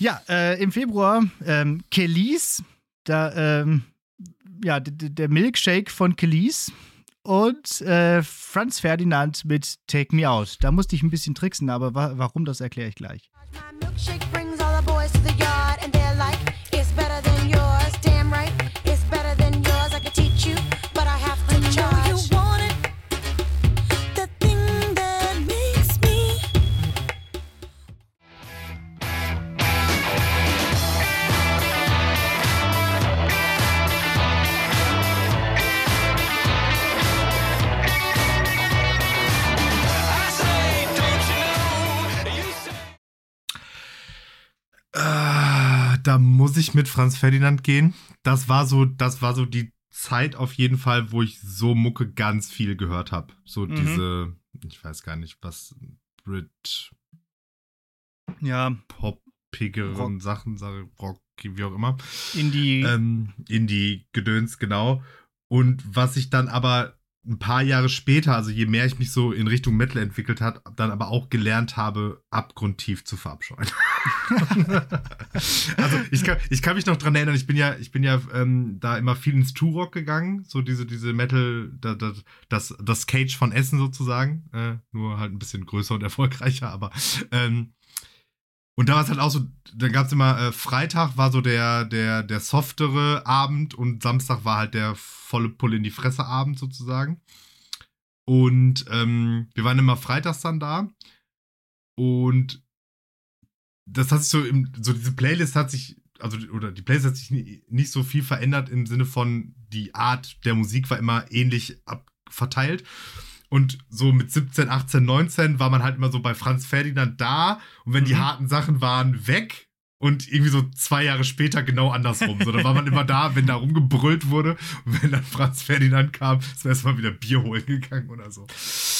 Ja, äh, im Februar ähm, Kelis, da, ähm, ja, der Milkshake von Kelis und äh, Franz Ferdinand mit Take Me Out. Da musste ich ein bisschen tricksen, aber wa warum, das erkläre ich gleich. My milkshake da muss ich mit Franz Ferdinand gehen. Das war so, das war so die Zeit auf jeden Fall, wo ich so Mucke ganz viel gehört habe. So Mhm. diese, ich weiß gar nicht, was Brit Ja, poppigeren Rock. Sachen, Rock, wie auch immer. in die. ähm, Indie-Gedöns, genau. Und was ich dann aber ein paar Jahre später, also je mehr ich mich so in Richtung Metal entwickelt hat, dann aber auch gelernt habe, abgrundtief zu verabscheuen. also ich kann, ich kann mich noch dran erinnern, ich bin ja, ich bin ja ähm, da immer viel ins Turok gegangen, so diese, diese Metal, da, da, das, das Cage von Essen sozusagen, äh, nur halt ein bisschen größer und erfolgreicher, aber ähm, Und da war es halt auch so, da gab es immer, äh, Freitag war so der, der, der softere Abend und Samstag war halt der volle Pulle in die Fresse Abend sozusagen. Und ähm, wir waren immer freitags dann da. Und das hat sich so, im, so diese Playlist hat sich, also, oder die Playlist hat sich nie, nicht so viel verändert im Sinne von, die Art der Musik war immer ähnlich ab, verteilt. Und so mit 17, 18, 19 war man halt immer so bei Franz Ferdinand da und wenn die Mhm. harten Sachen waren, weg. Und irgendwie so zwei Jahre später genau andersrum. So, da war man immer da, wenn da rumgebrüllt wurde. Und wenn dann Franz Ferdinand kam, ist man erstmal wieder Bier holen gegangen oder so.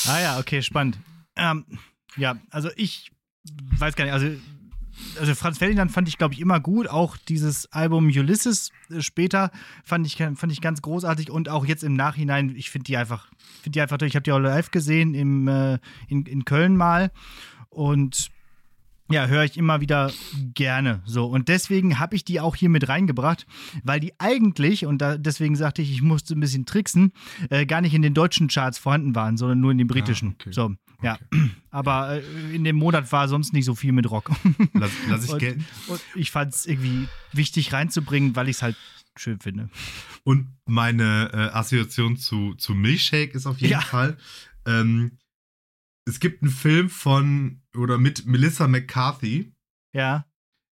Ah ja, okay, spannend. Ähm, ja, also ich weiß gar nicht, also, also Franz Ferdinand fand ich, glaube ich, immer gut. Auch dieses Album Ulysses äh, später fand ich, fand ich ganz großartig und auch jetzt im Nachhinein, ich finde die einfach, finde die einfach toll. Ich habe die auch live gesehen im, äh, in, in Köln mal und ja, höre ich immer wieder gerne so. Und deswegen habe ich die auch hier mit reingebracht, weil die eigentlich, und da, deswegen sagte ich, ich musste ein bisschen tricksen, äh, gar nicht in den deutschen Charts vorhanden waren, sondern nur in den britischen. okay. So, ja. Aber äh, in dem Monat war sonst nicht so viel mit Rock. Lass, lass ich und, und ich fand es irgendwie wichtig reinzubringen, weil ich es halt schön finde. Und meine äh, Assoziation zu, zu Milchshake ist auf jeden Ja. Fall. Ähm, es gibt einen Film von oder mit Melissa McCarthy. Ja.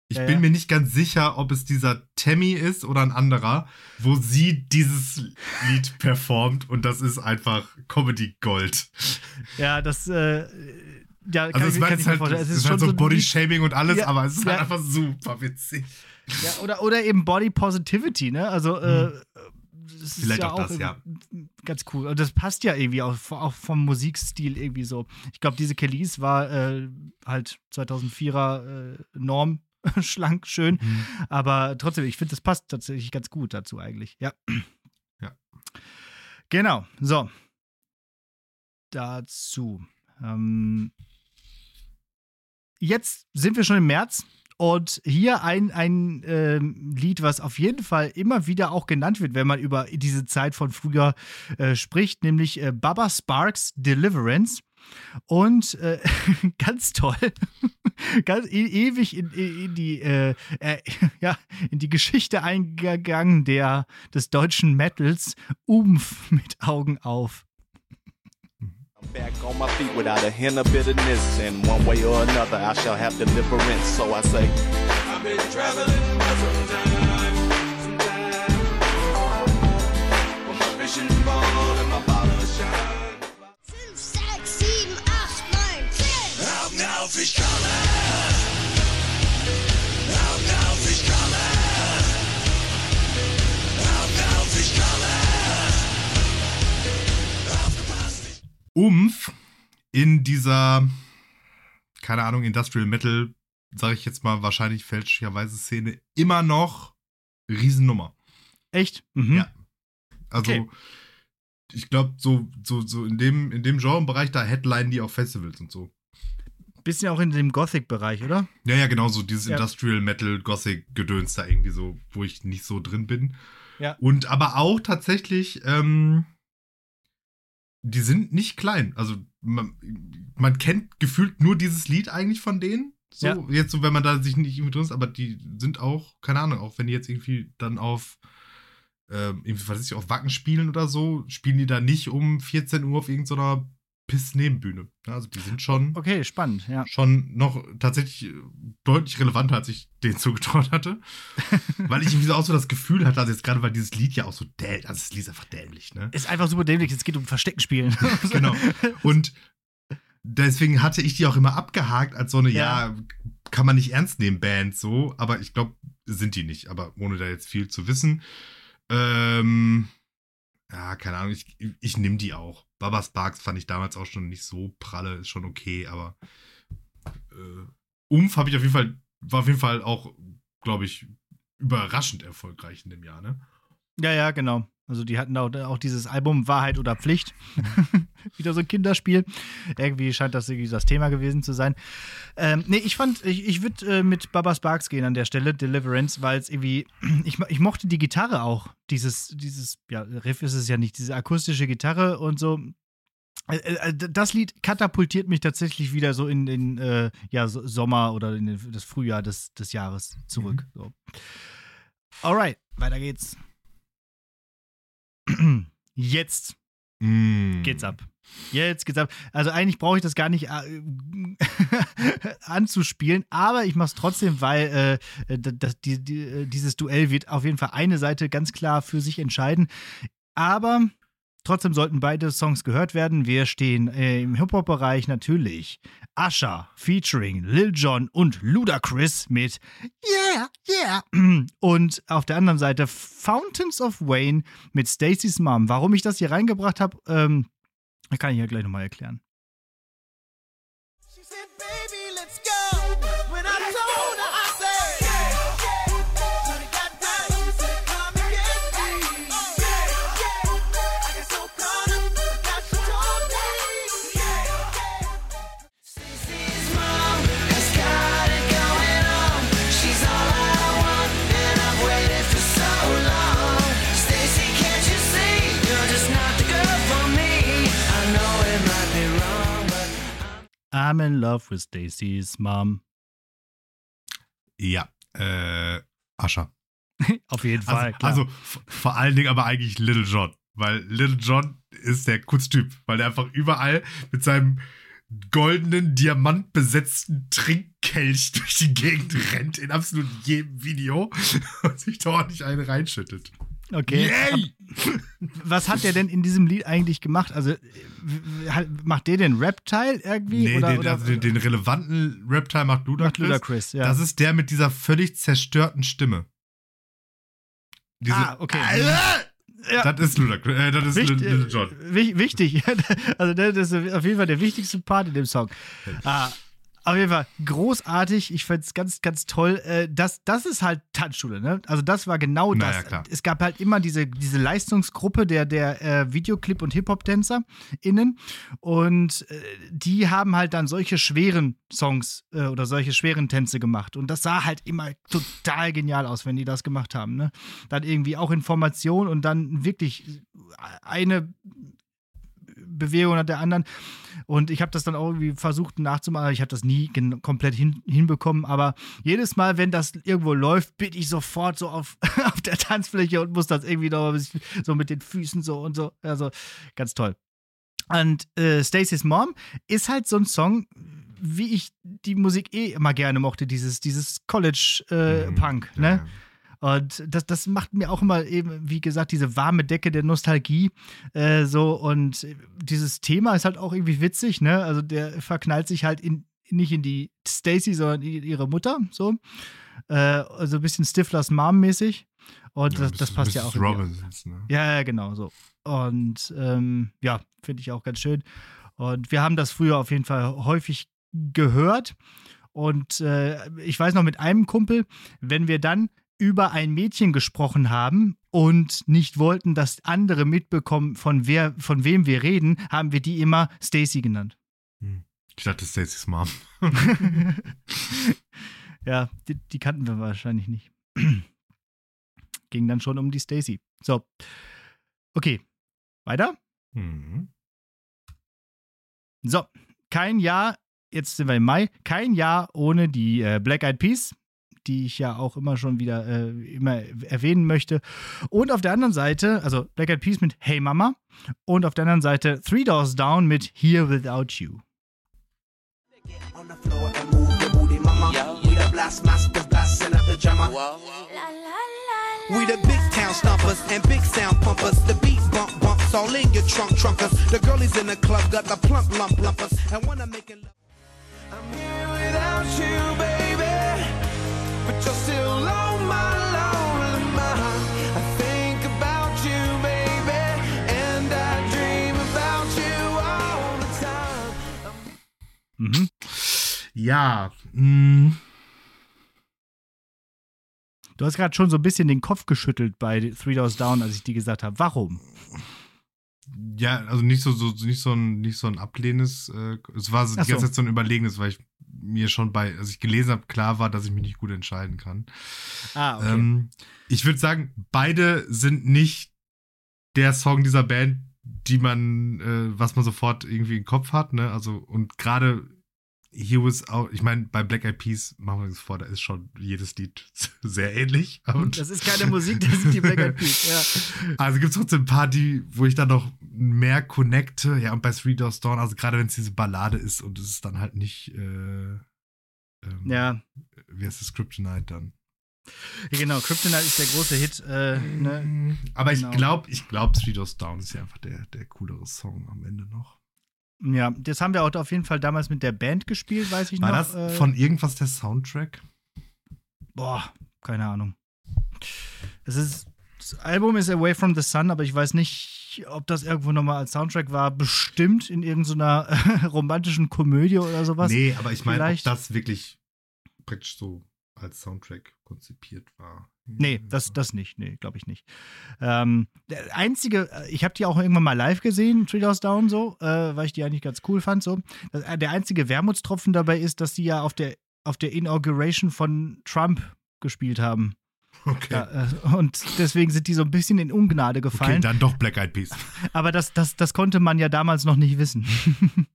Ich Ja, bin ja. mir nicht ganz sicher, ob es dieser Tammy ist oder ein anderer, wo sie dieses Lied performt und das ist einfach Comedy Gold. Ja, das, äh, ja, kann Also es, ich, kann jetzt ich mir halt, es Es ist halt so ein Body Lied- Shaming und alles, aber es ist halt einfach super witzig. Ja, oder, oder eben Body Positivity, ne? Also, äh, das ist Vielleicht ja auch das, ja. Ganz cool. Und das passt ja irgendwie auch, auch vom Musikstil irgendwie so. Ich glaube, diese Kellys war äh, halt 2004er äh, Norm, schlank, schön. Mhm. Aber trotzdem, ich finde, das passt tatsächlich ganz gut dazu eigentlich. Ja. Ja. Genau. So. Dazu. Ähm, jetzt sind wir schon im März. Und hier ein, ein ähm, Lied, was auf jeden Fall immer wieder auch genannt wird, wenn man über diese Zeit von früher äh, spricht, nämlich äh, Baba Sparks Deliverance. Und äh, ganz toll, ganz e ewig in, in, die, äh, äh, ja, in die Geschichte eingegangen der, des deutschen Metals, Umf mit Augen auf. I'm back on my feet without a hint of bitterness. And one way or another, I shall have deliverance. So I say, I've been traveling for some time, some time. But my vision's born and my bottle shine. 5, 6, 7, 8, 9, 10. Augen auf, ich komme! Umf in dieser, keine Ahnung, Industrial Metal, sage ich jetzt mal wahrscheinlich fälschlicherweise Szene, immer noch Riesennummer. Echt? Mhm. Ja. Also, Okay. ich glaube, so, so, so in dem, in dem Genrebereich, da headline die auch Festivals und so. Bisschen auch in dem Gothic-Bereich, oder? Ja, ja, genau, so dieses Ja. Industrial Metal, Gothic-Gedöns da irgendwie so, wo ich nicht so drin bin. Ja. Und aber auch tatsächlich, ähm, die sind nicht klein. Also man, man kennt gefühlt nur dieses Lied eigentlich von denen. So, Ja. jetzt so, wenn man da sich nicht irgendwie drin ist, aber die sind auch, keine Ahnung, auch wenn die jetzt irgendwie dann auf, ähm, irgendwie, was weiß ich, auf Wacken spielen oder so, spielen die da nicht um 14 Uhr auf irgendeiner Piss-Nebenbühne. Also die sind schon Okay, spannend, ja. schon noch tatsächlich äh, deutlich relevanter, als ich den zugetraut hatte. weil ich irgendwie so auch so das Gefühl hatte, also jetzt gerade, weil dieses Lied ja auch so dämlich, also das Lied ist einfach dämlich, ne? Ist einfach super dämlich. Es geht um Verstecken spielen. genau. Und deswegen hatte ich die auch immer abgehakt als so eine, ja, Ja. kann man nicht ernst nehmen, Band so, aber ich glaube, sind die nicht, aber ohne da jetzt viel zu wissen. Ähm, ja, keine Ahnung, ich, ich nehme die auch. Baba Sparks fand ich damals auch schon nicht so pralle, ist schon okay, aber äh, Umf habe ich auf jeden Fall, war auf jeden Fall auch, glaube ich, überraschend erfolgreich in dem Jahr, ne? Ja, ja, genau. Also die hatten auch, auch dieses Album Wahrheit oder Pflicht. Wieder so ein Kinderspiel. Irgendwie scheint das irgendwie das Thema gewesen zu sein. Ähm, nee, ich fand, ich, ich würde äh, mit Baba Sparks gehen an der Stelle, Deliverance, weil es irgendwie, ich, ich mochte die Gitarre auch. Dieses, dieses, ja, Riff ist es ja nicht, diese akustische Gitarre und so. Äh, äh, Das Lied katapultiert mich tatsächlich wieder so in den äh, ja, so- Sommer oder in das Frühjahr des, des Jahres zurück. So. Alright, weiter geht's. Jetzt Mm. geht's ab. Jetzt geht's ab. Also eigentlich brauche ich das gar nicht äh, anzuspielen, aber ich mache es trotzdem, weil äh, das, die, die, äh, dieses Duell wird auf jeden Fall eine Seite ganz klar für sich entscheiden. Aber trotzdem sollten beide Songs gehört werden. Wir stehen äh, im Hip-Hop-Bereich natürlich Usher featuring Lil Jon und Ludacris mit Yeah, yeah. Und auf der anderen Seite Fountains of Wayne mit Stacey's Mom. Warum ich das hier reingebracht habe, ähm, kann ich ja gleich nochmal erklären. I'm in love with Stacey's Mom. Ja, äh, Ascher. Auf jeden Fall. Also, also vor allen Dingen aber eigentlich Little John. Weil Little John ist der Kutztyp, weil der einfach überall mit seinem goldenen, diamantbesetzten Trinkkelch durch die Gegend rennt, in absolut jedem Video und sich da ordentlich einen reinschüttet. Okay. Yay! Was hat der denn in diesem Lied eigentlich gemacht? Also äh, macht der den Rap-Teil irgendwie? Nee, oder, den, oder, also den, den relevanten Reptile macht Ludacris. Macht Ludacris, ja. Das ist der mit dieser völlig zerstörten Stimme. Diese, Ah, okay. Ja. Das ist Ludacris, äh, das ist Wicht, Little, Little John. äh, wich- wichtig. Also das ist auf jeden Fall der wichtigste Part in dem Song. Ah, auf jeden Fall großartig. Ich fand es ganz, ganz toll. Äh, Das, das ist halt Tanzschule, ne? Also das war genau Na das. ja, klar. Es gab halt immer diese, diese Leistungsgruppe der, der äh, Videoclip- und Hip-Hop-Tänzer innen. Und äh, die haben halt dann solche schweren Songs äh, oder solche schweren Tänze gemacht. Und das sah halt immer total genial aus, wenn die das gemacht haben. Ne? Dann irgendwie auch Information und dann wirklich eine Bewegung nach der anderen. Und ich habe das dann auch irgendwie versucht nachzumachen. Ich habe das nie komplett hin, hinbekommen. Aber jedes Mal, wenn das irgendwo läuft, bin ich sofort so auf, auf der Tanzfläche und muss das irgendwie noch so mit den Füßen so und so. Also ganz toll. Und äh, Stacey's Mom ist halt so ein Song, wie ich die Musik eh immer gerne mochte, dieses, dieses College-Punk, Mhm. ne? Ja. Und das, das macht mir auch immer eben, wie gesagt, diese warme Decke der Nostalgie. Äh, so, und dieses Thema ist halt auch irgendwie witzig, ne? Also der verknallt sich halt in, nicht in die Stacy, sondern in ihre Mutter, so. Äh, also ein bisschen Stiflers Mom-mäßig. Und Ja, das, das passt ja auch. Robinsons, ne? Ja, ja, genau so. Und ähm, ja, finde ich auch ganz schön. Und wir haben das früher auf jeden Fall häufig gehört. Und äh, ich weiß noch mit einem Kumpel, wenn wir dann über ein Mädchen gesprochen haben und nicht wollten, dass andere mitbekommen, von wer, von wem wir reden, haben wir die immer Stacy genannt. Ich dachte, Stacey's Mom. ja, die, die kannten wir wahrscheinlich nicht. Ging dann schon um die Stacy. So. Okay. Weiter? Mhm. So, kein Jahr, jetzt sind wir im Mai, kein Jahr ohne die äh, Black Eyed Peas, die ich ja auch immer schon wieder äh, immer erwähnen möchte. Und auf der anderen Seite, also Black Eyed Peas mit Hey Mama und auf der anderen Seite Three Doors Down mit Here Without You. on the floor and move your booty, mama. We the blast masters, blasting up the drama. We the big town stompers and big sound pumpers. The beat bump bumps all in your trunk trunkers. The girlies in the club got the plump lump lumpers and wanna make it. I'm here without you, baby, Mhm. Ja. mh. Du hast gerade schon so ein bisschen den Kopf geschüttelt bei Three Doors Down, als ich die gesagt habe. Warum? Ja, also nicht so, so nicht so ein nicht so ein ablehnendes, äh, es war so die ganze Zeit so ein überlegenes, weil ich mir schon bei, als ich gelesen habe, klar war, dass ich mich nicht gut entscheiden kann. Ah, Ähm, ich würde sagen, beide sind nicht der Song dieser Band, die man, äh, was man sofort irgendwie im Kopf hat, ne? Also, und gerade He was auch, ich meine, bei Black Eyed Peas, machen wir uns vor, da ist schon jedes Lied sehr ähnlich. Und Das ist keine Musik, das sind die Black Eyed Peas. Ja. also gibt es trotzdem ein paar, die, wo ich dann noch mehr connecte. Ja, und bei Three Doors Dawn, also gerade wenn es diese Ballade ist und es ist dann halt nicht, äh, ähm, ja, wie heißt das, Kryptonite dann? Ja, genau. Kryptonite ist der große Hit. Äh, ne? Aber ich Genau. glaube, ich glaube, Three Doors Down ist ja einfach der, der coolere Song am Ende noch. Ja, das haben wir auch auf jeden Fall damals mit der Band gespielt, weiß ich War noch. das äh, von irgendwas der Soundtrack? Boah, keine Ahnung. Es ist, das Album ist Away from the Sun, aber ich weiß nicht, ob das irgendwo nochmal als Soundtrack war. Bestimmt in irgendeiner romantischen Komödie oder sowas. nee, aber ich meine, ob das wirklich praktisch so als Soundtrack konzipiert war. Nee, das, das nicht. Nee, glaube ich nicht. Ähm, der einzige, äh, ich habe die auch irgendwann mal live gesehen, Three Doors Down, so, äh, weil ich die eigentlich ganz cool fand. So. Äh, der einzige Wermutstropfen dabei ist, dass die ja auf der, auf der Inauguration von Trump gespielt haben. Okay. Ja, äh, und deswegen sind die so ein bisschen in Ungnade okay, gefallen. dann doch Black Eyed Peas. Aber das, das, das konnte man ja damals noch nicht wissen.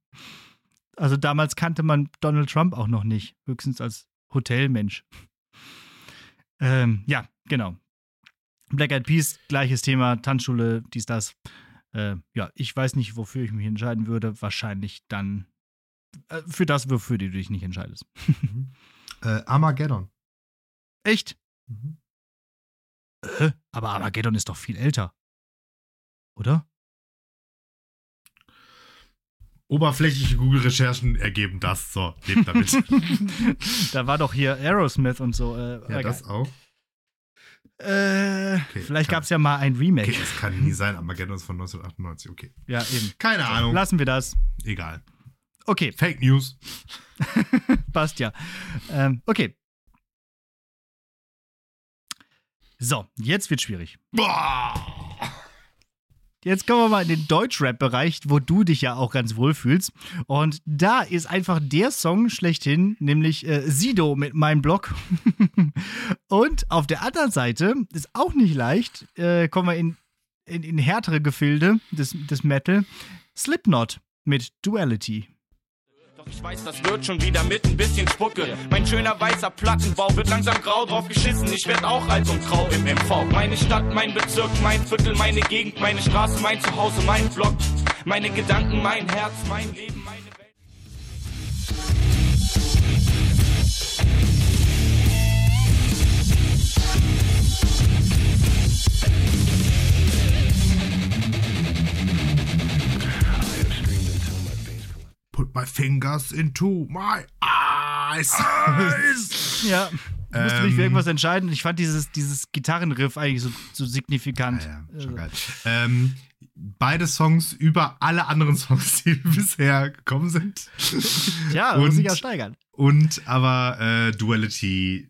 also damals kannte man Donald Trump auch noch nicht, höchstens als Hotelmensch. Ähm, ja, genau. Black Eyed Peas, gleiches Thema, Tanzschule, dies, das. Äh, ja, ich weiß nicht, wofür ich mich entscheiden würde. Wahrscheinlich dann äh, für das, wofür du dich nicht entscheidest. äh, Armageddon. Echt? Mhm. Äh, aber Armageddon ist doch viel älter. Oder? Oberflächliche Google-Recherchen ergeben das. So, lebt damit. da war doch hier Aerosmith und so. Äh, ja, egal. das auch. Äh, vielleicht kann- gab es ja mal ein Remake. Okay, das kann nie sein. Armageddon ist von 1998. Okay. Ja, eben. Keine Ahnung. Lassen wir das. Egal. Okay, Fake News. passt ja. Ähm, okay. So, jetzt wird schwierig. Boah. Jetzt kommen wir mal in den Deutschrap-Bereich, wo du dich ja auch ganz wohl fühlst. Und da ist einfach der Song schlechthin, nämlich äh, Sido mit meinem Blog. Und auf der anderen Seite ist auch nicht leicht, äh, kommen wir in, in, in härtere Gefilde des, des Metal. Slipknot mit Duality. Doch ich weiß, das wird schon wieder mit ein bisschen Spucke. Mein schöner weißer Plattenbau wird langsam grau drauf geschissen. Ich werd auch alt und grau im MV. Meine Stadt, mein Bezirk, mein Viertel, meine Gegend, meine Straße, mein Zuhause, mein Vlog. Meine Gedanken, mein Herz, mein Leben, meine Welt. Put my fingers into my eyes. Ja, musste mich Ähm. für irgendwas entscheiden. Ich fand dieses, dieses Gitarrenriff eigentlich so, so signifikant. Ja, ja, Also, schon geil. Ähm, beide Songs über alle anderen Songs, die bisher gekommen sind. ja, Und- muss ich ja steigern. Und aber äh, Duality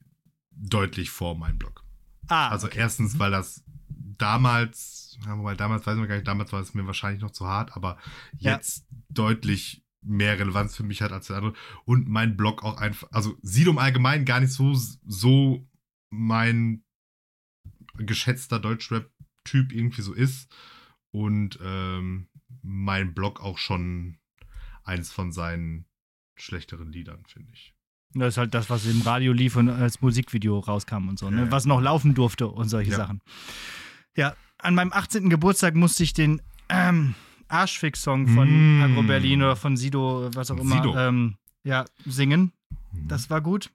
deutlich vor meinem Blog. Ah, Also erstens, weil das damals, ja, wobei damals weiß man gar nicht, damals war es mir wahrscheinlich noch zu hart, aber Ja. jetzt deutlich mehr Relevanz für mich hat als der andere. Und mein Blog auch einfach, also Sido im Allgemeinen gar nicht so, so mein geschätzter Deutschrap-Typ irgendwie so ist. Und ähm, mein Blog auch schon eins von seinen schlechteren Liedern, finde ich. Das ist halt das, was im Radio lief und als Musikvideo rauskam und so, ne? Was noch laufen durfte und solche Ja. Sachen. Ja, an meinem 18. Geburtstag musste ich den ähm, Arschfix-Song von Mm. Agro Berlin oder von Sido, was auch immer. Ähm, ja, singen. Das war gut.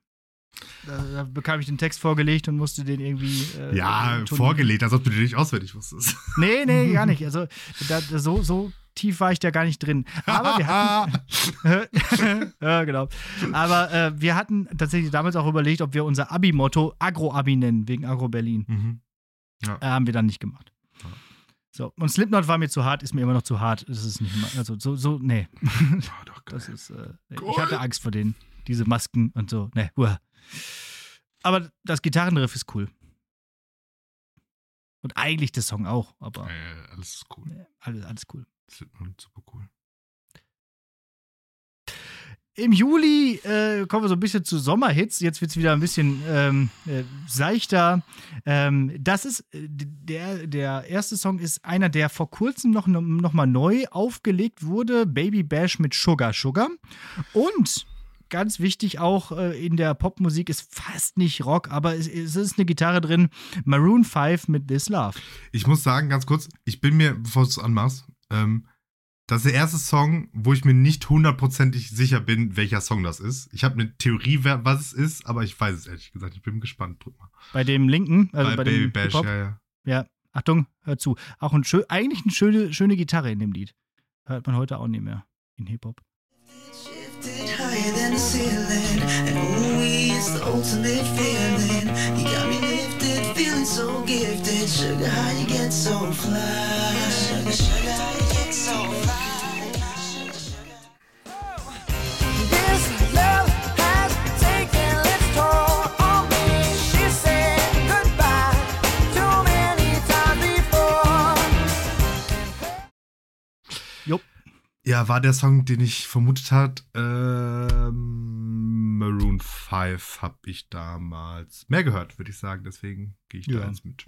Da, da bekam ich den Text vorgelegt und musste den irgendwie. Äh, Ja, tun- vorgelegt, als ob du den nicht auswendig wusstest. Nee, nee, gar nicht. Also da, so, so tief war ich da gar nicht drin. Aber wir hatten. ja, genau. Aber äh, wir hatten tatsächlich damals auch überlegt, ob wir unser Abi-Motto Agro-Abi nennen, wegen Agro Berlin. Mhm. Äh, haben wir dann nicht gemacht. So, und Slipknot war mir zu hart, ist mir immer noch zu hart. Das ist nicht mal, also so, so, nee. Ja, doch, geil. Das ist, äh. Cool. ich hatte Angst vor denen. Diese Masken und so. Nee, uah. Aber das Gitarrenriff ist cool. Und eigentlich der Song auch, aber Äh, alles ist cool. nee, alles, alles cool. Slipknot, super cool. Im Juli äh, kommen wir so ein bisschen zu Sommerhits. Jetzt wird es wieder ein bisschen ähm, äh, seichter. Ähm, das ist äh, der, der erste Song ist einer, der vor kurzem noch, noch mal neu aufgelegt wurde. Baby Bash mit Sugar Sugar. Und ganz wichtig auch äh, in der Popmusik ist fast nicht Rock, aber es, es ist eine Gitarre drin. Maroon 5 mit This Love. Ich muss sagen, ganz kurz, ich bin mir, bevor du es anmachst, ähm, das ist der erste Song, wo ich mir nicht hundertprozentig sicher bin, welcher Song das ist. Ich habe eine Theorie, was es ist, aber ich weiß es ehrlich gesagt. Ich bin gespannt. Drück mal. Bei dem linken, also bei, Bei Baby dem Bash, Hip-Hop. ja, ja. Ja, Achtung, hört zu. Auch ein schön, eigentlich eine schöne, schöne Gitarre in dem Lied. Hört man heute auch nicht mehr in Hip-Hop. higher than the ceiling. And ooh, it's the ultimate feeling. You got me lifted, feeling so gifted. Sugar, how you get so fly? Ja, war der Song, den ich vermutet hat. Ähm, Maroon 5 habe ich damals mehr gehört, würde ich sagen. Deswegen gehe ich Ja. da jetzt mit.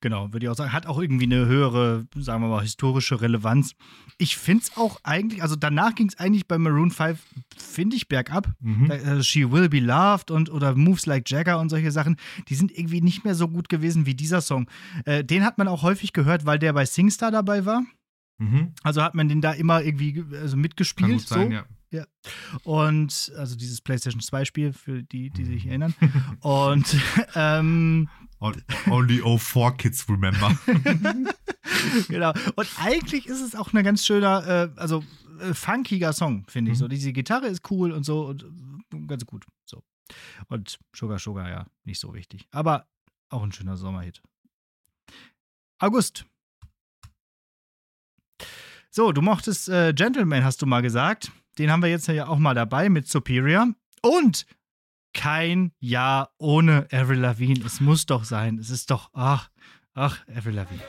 Genau, würde ich auch sagen. Hat auch irgendwie eine höhere, sagen wir mal, historische Relevanz. Ich finde es auch eigentlich, also danach ging es eigentlich bei Maroon 5, finde ich, bergab. Mhm. Da, äh, She Will Be Loved und oder Moves Like Jagger und solche Sachen, die sind irgendwie nicht mehr so gut gewesen wie dieser Song. Äh, den hat man auch häufig gehört, weil der bei Singstar dabei war. Mhm. Also hat man den da immer irgendwie ge- also Kann mitgespielt. gut sein, so. ja. Und also dieses PlayStation 2 Spiel für die, die sich erinnern. Und ähm, Only 04 Kids remember. genau. Und eigentlich ist es auch ein ganz schöner, äh, also äh, funkiger Song, finde ich. Mhm. So, diese Gitarre ist cool und so und äh, ganz gut. So. Und Sugar Sugar, ja, nicht so wichtig. Aber auch ein schöner Sommerhit. August. So, du mochtest äh, Gentleman, hast du mal gesagt. Den haben wir jetzt ja auch mal dabei mit Superior. Und kein Jahr ohne Avril Lavigne. Es muss doch sein. Es ist doch, ach, ach, Avril Lavigne.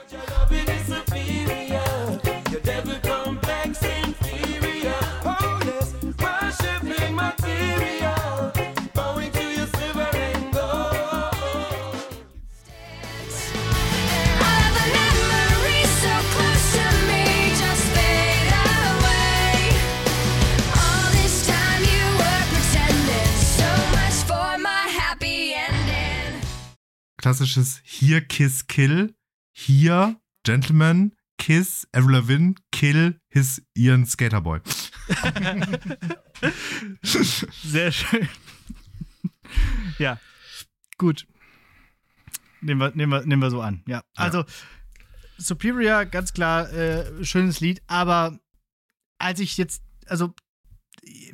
Klassisches Hier Kiss Kill. Hier Gentleman Kiss Avril Lavigne Kill his ihren Skaterboy. Sehr schön. ja, gut. Nehmen wir, nehmen, wir, nehmen wir so an. Ja, also Superior, ganz klar, äh, schönes Lied, aber als ich jetzt, also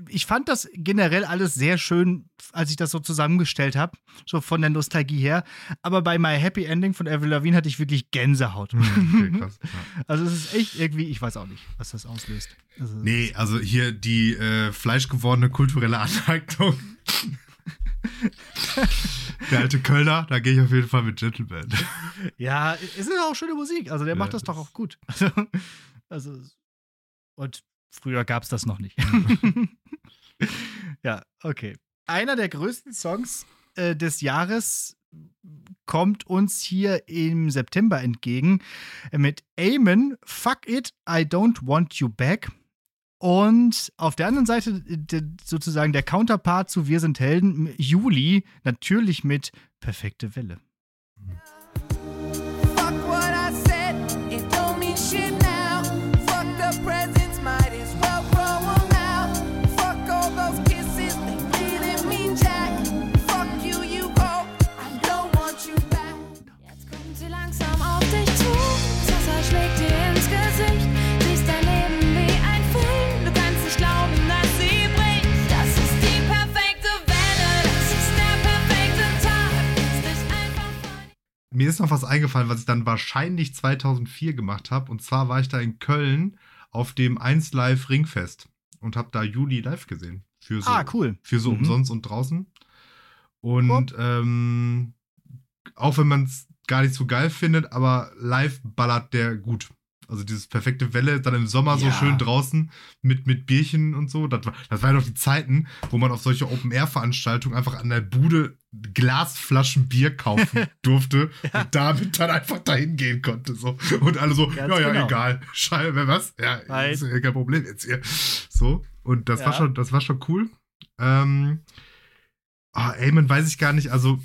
ich fand das generell alles sehr schön, als ich das so zusammengestellt habe, so von der Nostalgie her. Aber bei My Happy Ending von Avril Lavigne hatte ich wirklich Gänsehaut. Okay, krass. Ja. Also es ist echt irgendwie, ich weiß auch nicht, was das auslöst. Also, Nee, also hier die äh, fleischgewordene kulturelle Aneignung. Der alte Kölner, da gehe ich auf jeden Fall mit Gentleman. Ja, es ist auch schöne Musik. Also der Ja, macht das doch auch gut. Also, also und früher gab es das noch nicht. ja, okay. Einer der größten Songs äh, des Jahres kommt uns hier im September entgegen äh, mit Amen, Fuck It, I Don't Want You Back. Und auf der anderen Seite äh, sozusagen der Counterpart zu Wir sind Helden, Juli, natürlich mit Perfekte Welle. Mir ist noch was eingefallen, was ich dann wahrscheinlich 2004 gemacht habe. Und zwar war ich da in Köln auf dem 1 Live Ringfest und habe da Juli live gesehen. Für so, Ah, cool. Für so Mhm. umsonst und draußen. Und ähm, auch wenn man es gar nicht so geil findet, aber live ballert der gut. Also dieses perfekte Welle, dann im Sommer so Ja. schön draußen mit, mit Bierchen und so. Das, war, das waren doch die Zeiten, wo man auf solche Open-Air-Veranstaltungen einfach an der Bude Glasflaschen Bier kaufen durfte und damit dann einfach dahin gehen konnte. So. Und alle so, Ganz ja, ja, genau. egal. Scheiße, was? Ja, Halt. ist ja kein Problem jetzt hier. So. Und das Ja. war schon, das war schon cool. Ähm, ah, Eamon weiß ich gar nicht, also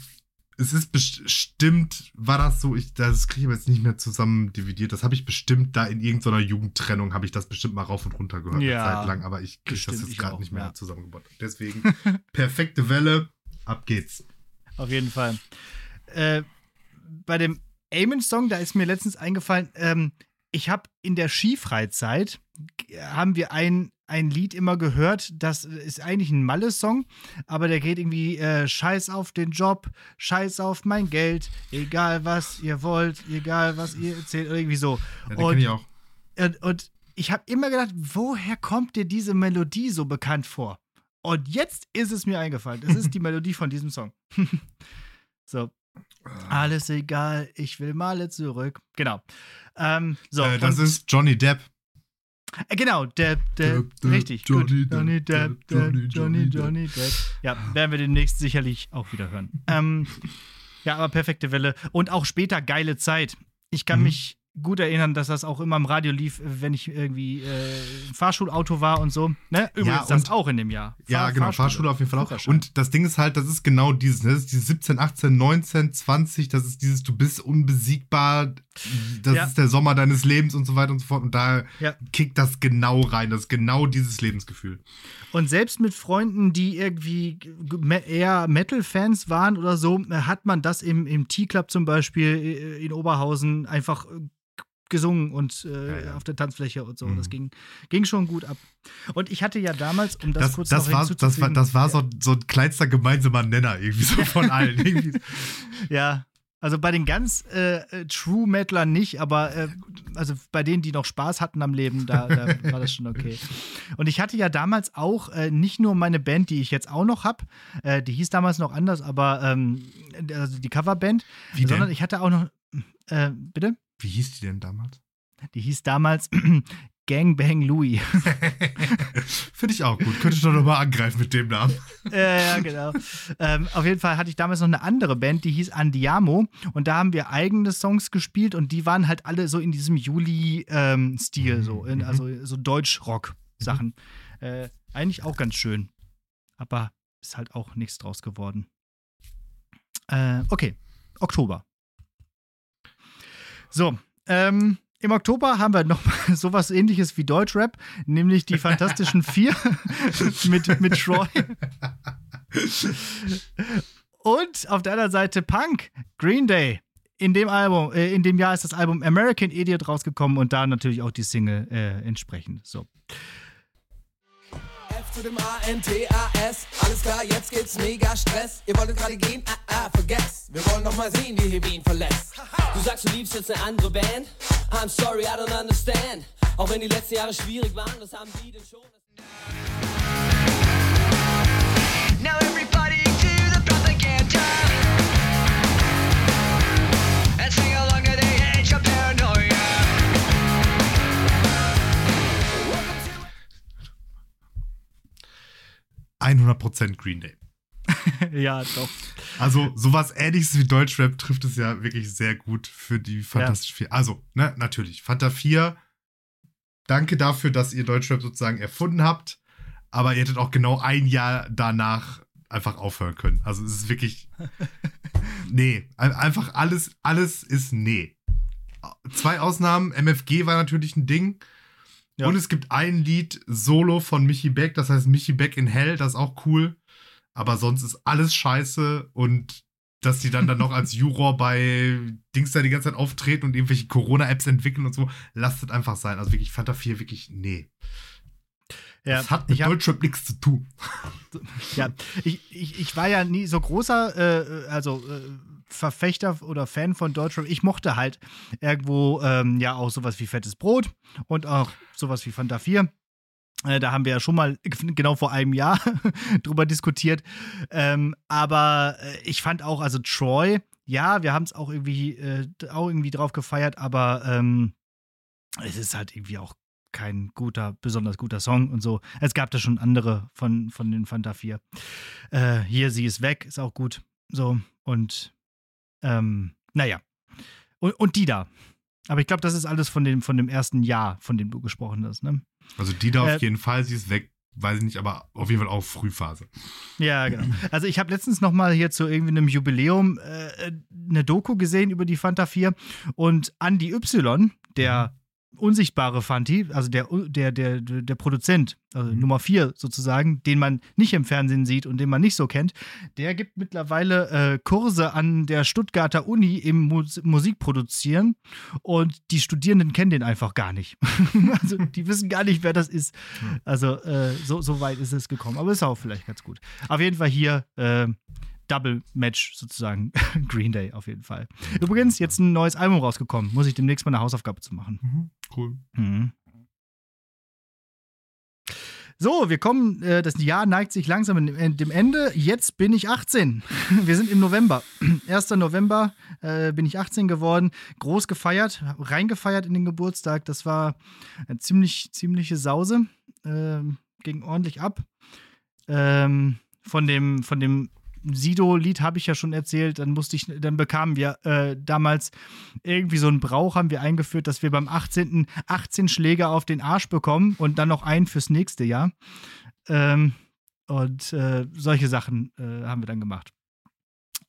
es ist bestimmt, war das so, ich, das kriege ich aber jetzt nicht mehr zusammen dividiert, das habe ich bestimmt da in irgendeiner Jugendtrennung, habe ich das bestimmt mal rauf und runter gehört, Ja, eine Zeit lang, aber ich kriege das jetzt gerade nicht mehr ja. zusammengebaut. Deswegen, perfekte Welle, ab geht's. Auf jeden Fall. Äh, bei dem Eamon-Song, da ist mir letztens eingefallen, ähm, ich habe in der Skifreizeit, haben wir ein, ein Lied immer gehört, das ist eigentlich ein Malle-Song, aber der geht irgendwie äh, Scheiß auf den Job, Scheiß auf mein Geld, egal was ihr wollt, egal was ihr erzählt, irgendwie so. Ja, den Und- ich auch. und, und ich habe immer gedacht, woher kommt dir diese Melodie so bekannt vor? Und jetzt ist es mir eingefallen. Es ist die Melodie von diesem Song. so. Alles egal, ich will Male zurück. Genau. Ähm, so, äh, das ist Johnny Depp. Äh, genau, der, der, Depp, Depp, richtig. Johnny gut. Depp, Johnny Depp, Depp, Johnny, Depp, Johnny, Johnny Johnny Depp. Ja, werden wir demnächst sicherlich auch wieder hören. ähm, ja, aber perfekte Welle. Und auch später geile Zeit. Ich kann Mhm. mich gut erinnern, dass das auch immer im Radio lief, wenn ich irgendwie äh, Fahrschulauto war und so. Ne? Übrigens, das und- auch in dem Jahr. Ja, Fahr- genau, Fahrschule auf jeden Fall auch. Und das Ding ist halt, das ist genau dieses, ne? das ist dieses 17, 18, 19, 20, das ist dieses, du bist unbesiegbar, das Ja. ist der Sommer deines Lebens und so weiter und so fort. Und da Ja. kickt das genau rein, das ist genau dieses Lebensgefühl. Und selbst mit Freunden, die irgendwie eher Metal-Fans waren oder so, äh, hat man das im, im T-Club zum Beispiel äh, in Oberhausen einfach äh, gesungen und äh, Ja, ja. auf der Tanzfläche und so. Mhm. Das ging, ging schon gut ab. Und ich hatte ja damals, um das, Das, kurz das, noch war, das, war, das war so, so ein kleinster gemeinsamer Nenner irgendwie so von allen. Ja, also bei den ganz äh, äh, True Metalern nicht, aber äh, also bei denen, die noch Spaß hatten am Leben, da, da war das schon okay. Und ich hatte ja damals auch äh, nicht nur meine Band, die ich jetzt auch noch habe, äh, die hieß damals noch anders, aber ähm, also die Coverband, Wie denn? sondern ich hatte auch noch, äh, bitte? Wie hieß die denn damals? Die hieß damals Gangbang Louis. Finde ich auch gut. Könnte ich doch nochmal angreifen mit dem Namen. Ja, ja, genau. ähm, auf jeden Fall hatte ich damals noch eine andere Band, die hieß Andiamo. Und da haben wir eigene Songs gespielt und die waren halt alle so in diesem Juli-Stil, so, in, also so Deutsch-Rock-Sachen. Äh, eigentlich auch ganz schön. Aber ist halt auch nichts draus geworden. Äh, okay, Oktober. So, ähm, im Oktober haben wir noch sowas ähnliches wie Deutschrap, nämlich die Fantastischen Vier mit, mit Troy. Und auf der anderen Seite Punk, Green Day. In dem Album, äh, in dem Jahr ist das Album American Idiot rausgekommen und da natürlich auch die Single äh, entsprechend. So. Zu dem A-N-T-A-S. Alles klar, jetzt geht's mega Stress. Ihr wolltet gerade gehen? Ah, ah, vergesst. Wir wollen noch mal sehen, wie hier Wien verlässt. Du sagst, du liebst jetzt eine andere Band? I'm sorry, I don't understand. Auch wenn die letzten Jahre schwierig waren, das haben die denn schon. Now everybody to the propaganda 100% Green Day. ja, doch. Also sowas ähnliches wie Deutschrap trifft es ja wirklich sehr gut für die Fantastische Vier. Also, ne, natürlich. Fanta 4, danke dafür, dass ihr Deutschrap sozusagen erfunden habt, aber ihr hättet auch genau ein Jahr danach einfach aufhören können. Also es ist wirklich, nee, ein- einfach alles, alles ist nee. Zwei Ausnahmen, MFG war natürlich ein Ding. Ja. Und es gibt ein Lied solo von Michi Beck, das heißt Michi Beck in Hell, das ist auch cool. Aber sonst ist alles scheiße und dass die dann dann noch als Juror bei Dings da die ganze Zeit auftreten und irgendwelche Corona-Apps entwickeln und so, lasst es einfach sein. Also wirklich Fanta 4, wirklich, nee. Ja, das hat mit Deutschrap nichts zu tun. Ja, ich, ich, ich war ja nie so großer, äh, also äh, Verfechter oder Fan von Deutschrap. Ich mochte halt irgendwo ähm, ja auch sowas wie Fettes Brot und auch sowas wie Fanta 4. Äh, da haben wir ja schon mal genau vor einem Jahr drüber diskutiert. Ähm, aber äh, ich fand auch, also Troy, ja, wir haben es auch irgendwie, äh, auch irgendwie drauf gefeiert, aber ähm, es ist halt irgendwie auch kein guter, besonders guter Song und so. Es gab da schon andere von, von den Fanta 4. Äh, hier, sie ist weg, ist auch gut. So, und ähm, naja. Und, und die da. Aber ich glaube, das ist alles von dem, von dem ersten Jahr, von dem du gesprochen hast, ne? Also die da Äh, auf jeden Fall, sie ist weg, weiß ich nicht, aber auf jeden Fall auch Frühphase. Ja, genau. Also ich habe letztens noch mal hier zu irgendwie einem Jubiläum äh, eine Doku gesehen über die Fanta 4 und Andy Y, der unsichtbare Fanti, also der, der, der, der Produzent, also Nummer 4 sozusagen, den man nicht im Fernsehen sieht und den man nicht so kennt, der gibt mittlerweile äh, Kurse an der Stuttgarter Uni im Mus Musikproduzieren und die Studierenden kennen den einfach gar nicht. also die wissen gar nicht, wer das ist. Also äh, so, so weit ist es gekommen. Aber ist auch vielleicht ganz gut. Auf jeden Fall hier äh, Double Match sozusagen. Green Day auf jeden Fall. Übrigens, jetzt ein neues Album rausgekommen. Muss ich demnächst mal eine Hausaufgabe zu machen. Cool. Mhm. So, wir kommen, äh, das Jahr neigt sich langsam dem dem Ende. Jetzt bin ich 18. Wir sind im November. 1. November äh, bin ich 18 geworden. Groß gefeiert, reingefeiert in den Geburtstag. Das war eine ziemlich, ziemliche Sause. Ähm, ging ordentlich ab. Ähm, von dem, von dem Sido-Lied habe ich ja schon erzählt. Dann musste ich, dann bekamen wir äh, damals irgendwie so einen Brauch haben wir eingeführt, dass wir beim 18. 18 Schläge auf den Arsch bekommen und dann noch einen fürs nächste Jahr. Ähm, und äh, solche Sachen äh, haben wir dann gemacht.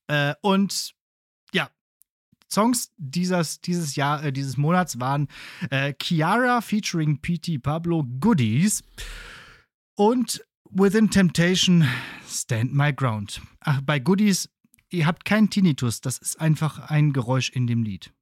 Äh, und ja, Songs dieses, dieses Jahr, äh, dieses Monats waren äh, Chiara featuring PT Pablo Goodies und Within Temptation Stand My Ground. Ach, bei Goodies, ihr habt keinen Tinnitus, das ist einfach ein Geräusch in dem Lied.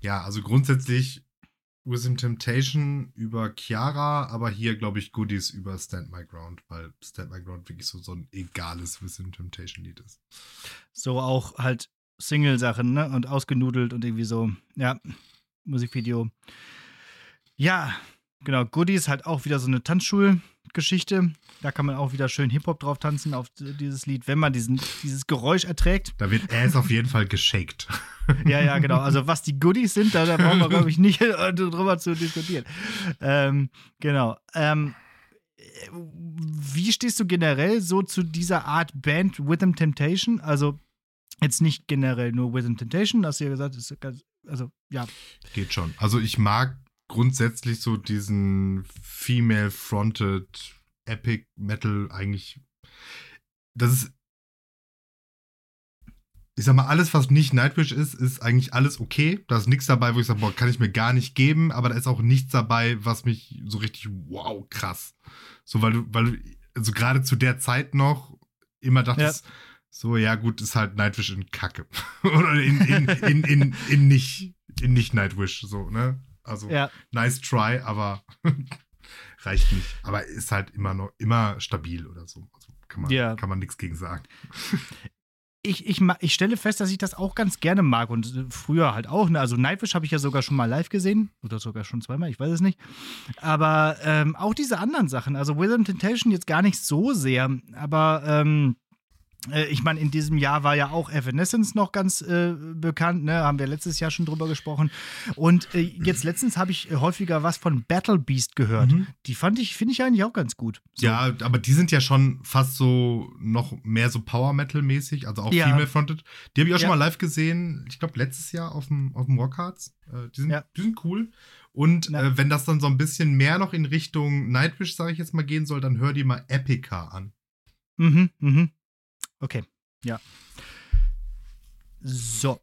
Ja, also grundsätzlich Wisdom Temptation über Chiara, aber hier glaube ich Goodies über Stand My Ground, weil Stand My Ground wirklich so, so ein egales Wisdom Temptation Lied ist. So auch halt Single-Sachen, ne? Und ausgenudelt und irgendwie so, ja, Musikvideo. Ja, genau, Goodies halt auch wieder so eine Tanzschulgeschichte. Da kann man auch wieder schön Hip-Hop drauf tanzen auf dieses Lied, wenn man diesen, dieses Geräusch erträgt. Da wird er ist auf jeden Fall geshaked. Ja, ja, genau. Also was die Goodies sind, da, da brauchen wir, glaube ich, nicht äh, drüber zu diskutieren. Ähm, genau. Ähm, wie stehst du generell so zu dieser Art Band Rhythm Temptation? Also jetzt nicht generell nur Rhythm Temptation, hast du ja gesagt, ist ganz, also ja. Geht schon. Also ich mag grundsätzlich so diesen female-fronted Epic Metal eigentlich. Das ist. Ich sag mal, alles, was nicht Nightwish ist, ist eigentlich alles okay. Da ist nichts dabei, wo ich sage, boah, kann ich mir gar nicht geben, aber da ist auch nichts dabei, was mich so richtig, wow, krass. So, weil du, weil du, also gerade zu der Zeit noch immer dachtest, so, ja, gut, ist halt Nightwish in Kacke. Oder in, in, in, in, in, nicht, in nicht Nightwish, so, ne? Also, Ja. nice try, aber reicht nicht. Aber ist halt immer noch, immer stabil oder so. Also kann man, Ja. kann man nichts gegen sagen. Ich, ich, ich stelle fest, dass ich das auch ganz gerne mag und äh, früher halt auch. Ne? Also Nightwish habe ich ja sogar schon mal live gesehen oder sogar schon zweimal, ich weiß es nicht. Aber ähm, auch diese anderen Sachen, also Within Temptation jetzt gar nicht so sehr, aber ähm, äh, ich meine, in diesem Jahr war ja auch Evanescence noch ganz äh, bekannt, ne? haben wir letztes Jahr schon drüber gesprochen. Und äh, jetzt letztens habe ich äh, häufiger was von Battle Beast gehört. Die fand ich, finde ich eigentlich auch ganz gut. So. Ja, aber die sind ja schon fast so noch mehr so Power Metal mäßig, also auch Ja. Female Fronted. Die habe ich auch schon Ja. mal live gesehen, ich glaube letztes Jahr auf dem, auf dem Rockhards. Äh, die, sind, Ja. die sind cool. Und äh, wenn das dann so ein bisschen mehr noch in Richtung Nightwish, sage ich jetzt mal, gehen soll, dann hör die mal Epica an. Mhm, mhm. Okay, ja. So.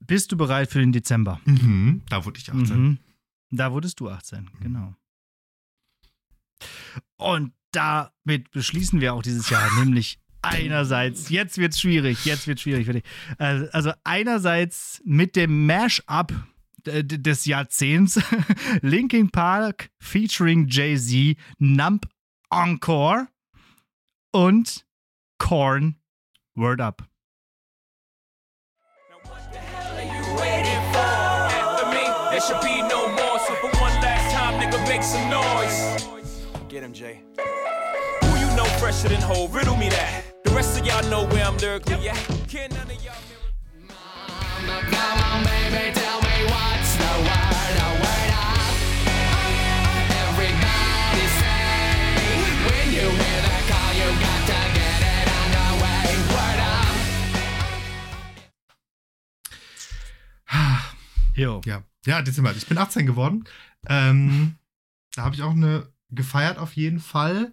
Bist du bereit für den Dezember? Mhm, da wurde ich 18. Mhm. Da wurdest du 18, genau. Und damit beschließen wir auch dieses Jahr, nämlich einerseits, jetzt wird's schwierig, jetzt wird's schwierig für dich. Also, also einerseits mit dem Mash-up d- des Jahrzehnts. Linkin Park featuring Jay-Z, Nump Encore und Korn Word Up. waiting for. After me, there should be no more. So for one last time, nigga, make some noise. Get him, Jay. Who you know fresher than whole? Riddle me that. The rest of y'all know where I'm lyrically at. Can't none of y'all Come on, baby, tell me what's the word, Jo. Ja, ja, Dezember. Ich bin 18 geworden. Ähm, da habe ich auch eine gefeiert auf jeden Fall.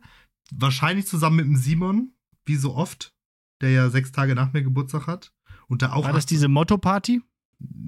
Wahrscheinlich zusammen mit dem Simon, wie so oft, der ja sechs Tage nach mir Geburtstag hat. Und da auch. War das diese Motto-Party?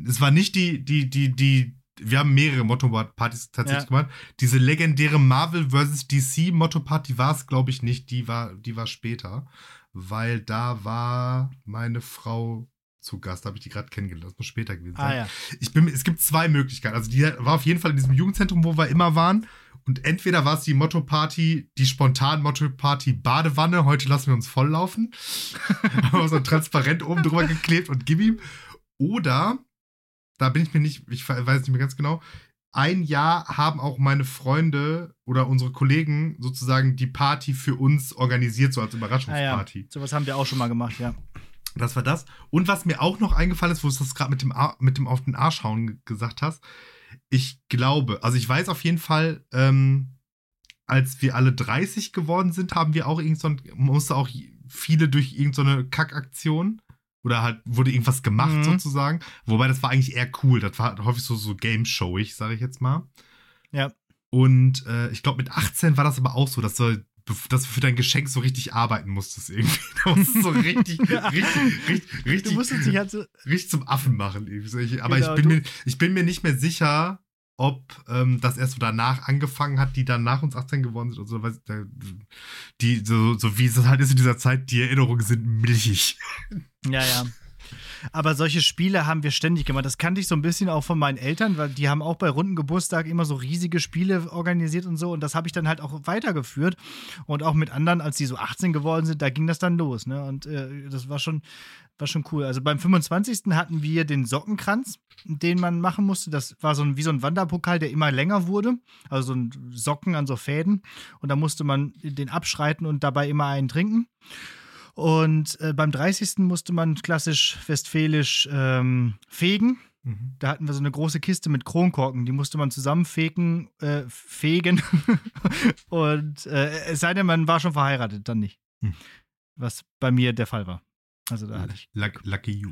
Es war nicht die, die, die, die. Wir haben mehrere Motto-Partys tatsächlich Ja. gemacht. Diese legendäre Marvel vs. DC Motto-Party war es, glaube ich, nicht. Die war, die war später. Weil da war meine Frau zu Gast. Habe ich die gerade kennengelernt. Das muss später gewesen sein. Ah ja. Ich bin, es gibt zwei Möglichkeiten. Also die war auf jeden Fall in diesem Jugendzentrum, wo wir immer waren. Und entweder war es die Motto-Party, die spontan Motto-Party Badewanne, heute lassen wir uns volllaufen. Haben wir so ein Transparent oben drüber geklebt und gib ihm. Oder, da bin ich mir nicht, ich weiß nicht mehr ganz genau, ein Jahr haben auch meine Freunde oder unsere Kollegen sozusagen die Party für uns organisiert, so als Ah ja. Überraschungsparty. Sowas haben wir auch schon mal gemacht, ja. Das war das. Und was mir auch noch eingefallen ist, wo du das gerade mit dem, Ar- mit dem auf den Arsch hauen ge- gesagt hast, ich glaube, also ich weiß auf jeden Fall, ähm, als wir alle 30 geworden sind, haben wir auch irgend so ein, musste auch viele durch irgendeine so Kackaktion oder halt wurde irgendwas gemacht Mhm. sozusagen. Wobei das war eigentlich eher cool. Das war häufig so, so Game-Showig, sage ich jetzt mal. Ja. Und äh, ich glaube, mit 18 war das aber auch so, dass du, dass du für dein Geschenk so richtig arbeiten musstest irgendwie. Da musstest du so richtig, richtig, richtig, richtig, Du musstest dich halt so. richtig zum Affen machen. irgendwie. Aber Genau, ich, bin mir, ich bin mir nicht mehr sicher, ob ähm, das erst so danach angefangen hat, die dann nach uns 18 geworden sind und so. Weil, da- die, so, so wie es halt ist in dieser Zeit, die Erinnerungen sind milchig. Ja, ja. Aber solche Spiele haben wir ständig gemacht. Das kannte ich so ein bisschen auch von meinen Eltern, weil die haben auch bei runden Geburtstag immer so riesige Spiele organisiert und so. Und das habe ich dann halt auch weitergeführt. Und auch mit anderen, als die so 18 geworden sind, da ging das dann los. Ne? Und äh, das war schon, war schon cool. Also beim 25. hatten wir den Sockenkranz, den man machen musste. Das war so ein, wie so ein Wanderpokal, der immer länger wurde. Also so ein Socken an so Fäden. Und da musste man den abschreiten und dabei immer einen trinken. Und äh, beim 30. musste man klassisch westfälisch ähm, fegen. Da hatten wir so eine große Kiste mit Kronkorken, die musste man zusammenfegen, äh, fegen. Und äh, es sei denn, man war schon verheiratet, dann nicht. Hm. Was bei mir der Fall war. Also da hatte ich. Luck, lucky you.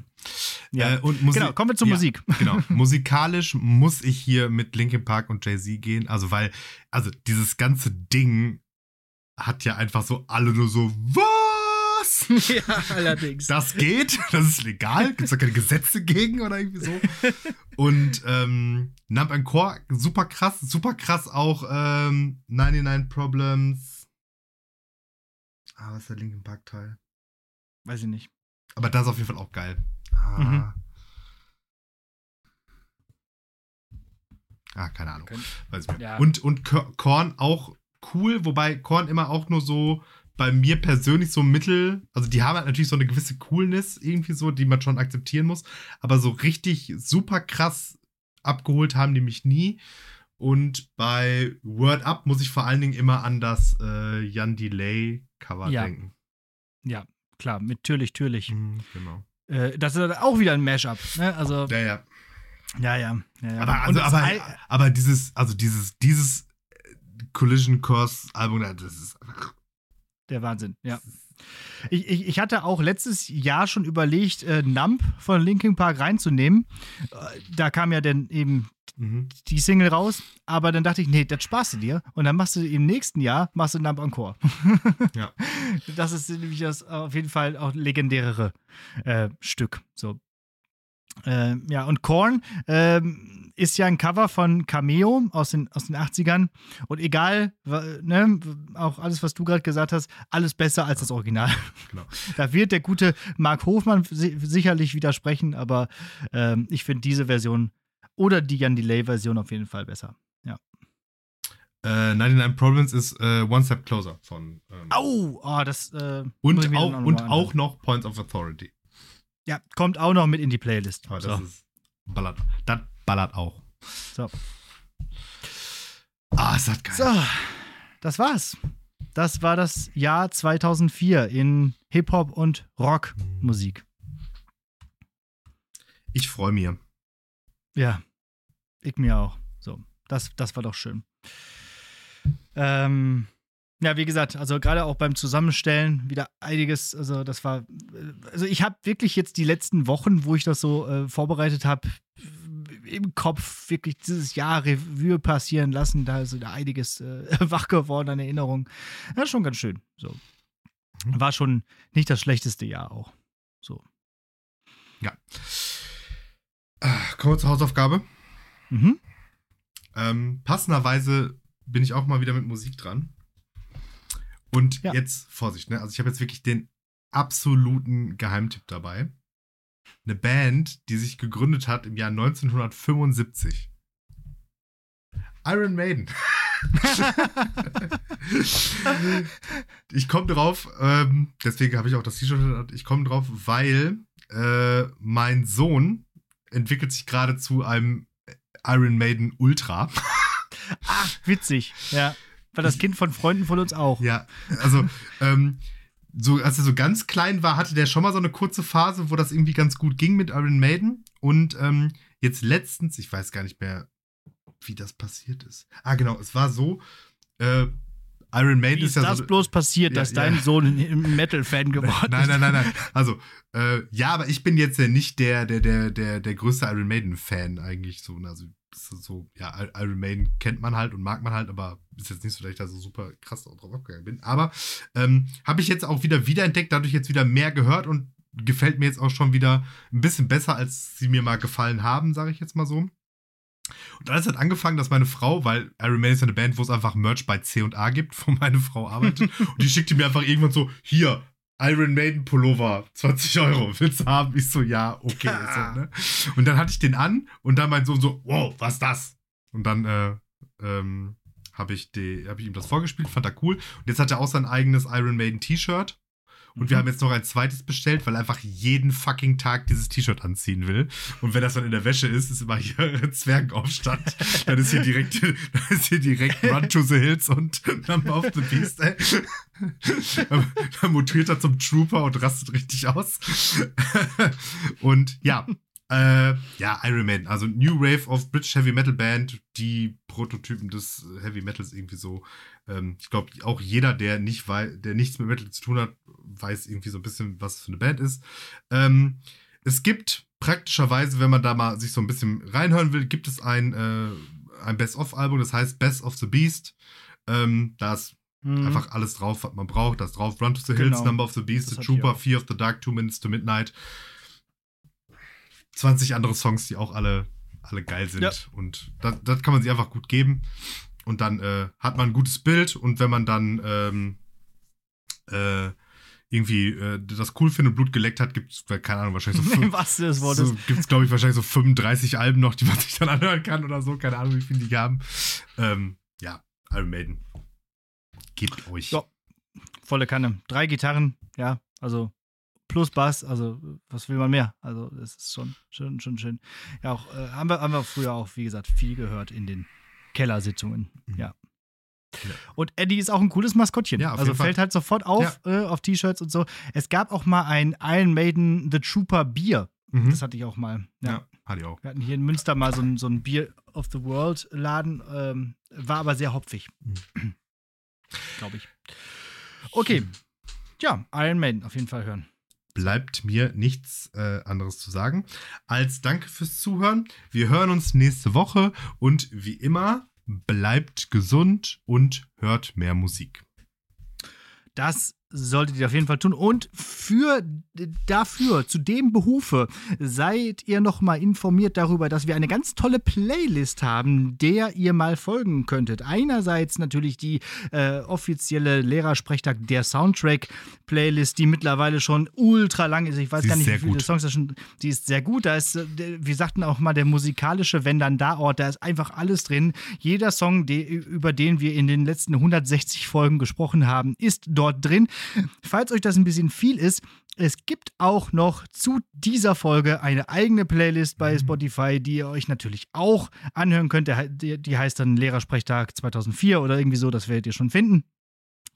Ja. Äh, und Musi- Genau, kommen wir zur ja, Musik. Genau. Musikalisch muss ich hier mit Linkin Park und Jay-Z gehen. Also, weil, also dieses ganze Ding hat ja einfach so alle nur so, was? ja, allerdings. Das geht, das ist legal, gibt es da keine Gesetze gegen oder irgendwie so. Und ähm, and Core, super krass, super krass auch ähm, 99 Problems. Ah, was ist der Linkin Park Teil? Weiß ich nicht. Aber das ist auf jeden Fall auch geil. Ah, Mhm. ah keine Ahnung. Weiß ich nicht. Ja. Und, und Kor- Korn auch cool, wobei Korn immer auch nur so bei mir persönlich so mittel, also die haben halt natürlich so eine gewisse Coolness irgendwie so, die man schon akzeptieren muss, aber so richtig super krass abgeholt haben die mich nie. Und bei Word Up muss ich vor allen Dingen immer an das äh, Jan Delay Cover Ja. denken. Ja, klar, mit Türlich, Türlich. Mhm, genau. Äh, das ist auch wieder ein Mashup. Ne? Also, Ja, ja. ja, ja. ja, ja. Aber, also, aber, aber dieses, also dieses, dieses Collision Course Album, das ist. Der Wahnsinn, ja. Ich, ich, ich hatte auch letztes Jahr schon überlegt, äh, Nump von Linkin Park reinzunehmen. Äh, Da kam ja dann eben Mhm. die Single raus, aber dann dachte ich, nee, das sparst du dir. Und dann machst du im nächsten Jahr, machst du Nump Encore. Ja. Das ist nämlich das auf jeden Fall auch legendärere äh, Stück. So. Ähm, ja, und Korn ähm, ist ja ein Cover von Cameo aus den, aus den 80ern. Und egal, ne, auch alles, was du gerade gesagt hast, alles besser als das Original. Genau. Da wird der gute Marc Hofmann si sicherlich widersprechen, aber ähm, ich finde diese Version oder die Jan Delay-Version auf jeden Fall besser. Ja. Äh, 99 Problems ist äh, One Step Closer von. Ähm, Au! Oh, das. Äh, und auch, und noch mal auch noch Points of Authority. Ja, kommt auch noch mit in die Playlist. Aber so. das ist. Ballert. Das ballert auch. So. Ah, ist das geil. so, das war's. Das war das Jahr 2004 in Hip-Hop und Rockmusik. Ich freue mich. Ja, ich mir auch. So, das, das war doch schön. Ähm, ja, wie gesagt, also gerade auch beim Zusammenstellen wieder einiges, also das war, äh, also ich habe wirklich jetzt die letzten Wochen, wo ich das so äh, vorbereitet habe, im Kopf wirklich dieses Jahr Revue passieren lassen, da ist da einiges äh, wach geworden an Erinnerungen. Ja, schon ganz schön. So. War schon nicht das schlechteste Jahr auch. So. Ja. Ah, Kommen wir zur Hausaufgabe. Mhm. Ähm, passenderweise bin ich auch mal wieder mit Musik dran. Und Ja. jetzt, Vorsicht, ne? Also ich habe jetzt wirklich den absoluten Geheimtipp dabei. Eine Band, die sich gegründet hat im Jahr 1975. Iron Maiden. ich komme drauf, ähm, deswegen habe ich auch das T-Shirt, ich komme drauf, weil äh, mein Sohn entwickelt sich gerade zu einem Iron Maiden Ultra. Ach, witzig. Ja. War das Kind von Freunden von uns auch. Ja, also, ähm, so, als er so ganz klein war, hatte der schon mal so eine kurze Phase, wo das irgendwie ganz gut ging mit Iron Maiden. Und ähm, jetzt letztens, ich weiß gar nicht mehr, wie das passiert ist. Ah, genau, es war so, äh, Iron Maiden Wie ist ist ja das so. bloß passiert, Ja, dass ja. dein Sohn ein Metal-Fan geworden Nein, ist? nein, nein, nein. Also, äh, ja, aber ich bin jetzt ja nicht der, der, der, der, der größte Iron Maiden-Fan eigentlich so. Also, so, ja, I- Iron Maiden kennt man halt und mag man halt, aber ist jetzt nicht so, dass ich da so super krass drauf abgegangen bin. Aber ähm, habe ich jetzt auch wieder wiederentdeckt, dadurch jetzt wieder mehr gehört und gefällt mir jetzt auch schon wieder ein bisschen besser, als sie mir mal gefallen haben, sage ich jetzt mal so. Und alles hat angefangen, dass meine Frau, weil Iron Maiden ist ja eine Band, wo es einfach Merch bei C&A gibt, wo meine Frau arbeitet, und die schickte mir einfach irgendwann so, hier, Iron Maiden Pullover, 20 Euro, willst du haben? Ich so, ja, okay. So, ne? Und dann hatte ich den an und dann mein Sohn so, wow, was ist das? Und dann äh, ähm, habe ich, die- hab ich ihm das vorgespielt, fand er cool. Und jetzt hat er auch sein eigenes Iron Maiden T-Shirt. Und wir haben jetzt noch ein zweites bestellt, weil er einfach jeden fucking Tag dieses T-Shirt anziehen will. Und wenn das dann in der Wäsche ist, ist immer hier Zwergenaufstand. Dann ist hier direkt, dann ist hier direkt Run to the Hills und Number of the Beast, ey. Dann- Dann mutiert er zum Trooper und rastet richtig aus. Und ja, äh, ja, Iron Maiden, also New Wave of British Heavy Metal Band, die Prototypen des Heavy Metals irgendwie so. Ähm, ich glaube, auch jeder, der nicht wei der nichts mit Metal zu tun hat, weiß irgendwie so ein bisschen, was es für eine Band ist. Ähm, es gibt praktischerweise, wenn man da mal sich so ein bisschen reinhören will, gibt es ein, äh, ein Best-of-Album, das heißt Best of the Beast. Ähm, da ist Mhm. einfach alles drauf, was man braucht. Da ist drauf Run to the Genau. Hills, Number of the Beast, Das The Trooper. Fear of the Dark, Two Minutes to Midnight. 20 andere Songs, die auch alle, alle geil sind. Ja. Und das, das kann man sich einfach gut geben. Und dann äh, hat man ein gutes Bild. Und wenn man dann ähm, äh, irgendwie äh, das cool findet und Blut geleckt hat, gibt es, keine Ahnung, wahrscheinlich so fünf, Sinne des Wortes. so, gibt es, glaube ich, wahrscheinlich so 35 Alben noch, die man sich dann anhören kann oder so. Keine Ahnung, wie viele die haben. Ähm, ja, Iron Maiden. Gebt euch. Ja. Volle Kanne. Drei Gitarren, ja, also plus Bass, also was will man mehr? Also das ist schon, schon, schon schön. Ja, auch äh, haben, wir, haben wir früher auch, wie gesagt, viel gehört in den Kellersitzungen. Ja. Und Eddie ist auch ein cooles Maskottchen. Mhm. Ja, also Fall. fällt halt sofort auf äh, auf T-Shirts und so. Es gab auch mal ein Iron Maiden The Trooper Bier. Mhm. Das hatte ich auch mal. Ja. Ja, hatte ich auch. Wir hatten hier in Münster mal so ein, so ein Bier of the World Laden, ähm, war aber sehr hopfig. Mhm. Glaube ich. Okay. Ja, Iron Maiden auf jeden Fall hören. Bleibt mir nichts äh, anderes zu sagen als Danke fürs Zuhören. Wir hören uns nächste Woche und wie immer bleibt gesund und hört mehr Musik. Das solltet ihr auf jeden Fall tun. Und für dafür, zu dem Behufe, seid ihr nochmal informiert darüber, dass wir eine ganz tolle Playlist haben, der ihr mal folgen könntet. Einerseits natürlich die äh, offizielle Lehrersprechtag der Soundtrack-Playlist, die mittlerweile schon ultra lang ist. Ich weiß Sie gar nicht, wie viele gut. Songs das schon. Die ist sehr gut. Da ist, äh, wir sagten auch mal, der musikalische Wenn dann da Ort, da ist einfach alles drin. Jeder Song, de, über den wir in den letzten 160 Folgen gesprochen haben, ist dort drin. Falls euch das ein bisschen viel ist, es gibt auch noch zu dieser Folge eine eigene Playlist bei Spotify, die ihr euch natürlich auch anhören könnt. Die heißt dann Lehrersprechtag 2004 oder irgendwie so, das werdet ihr schon finden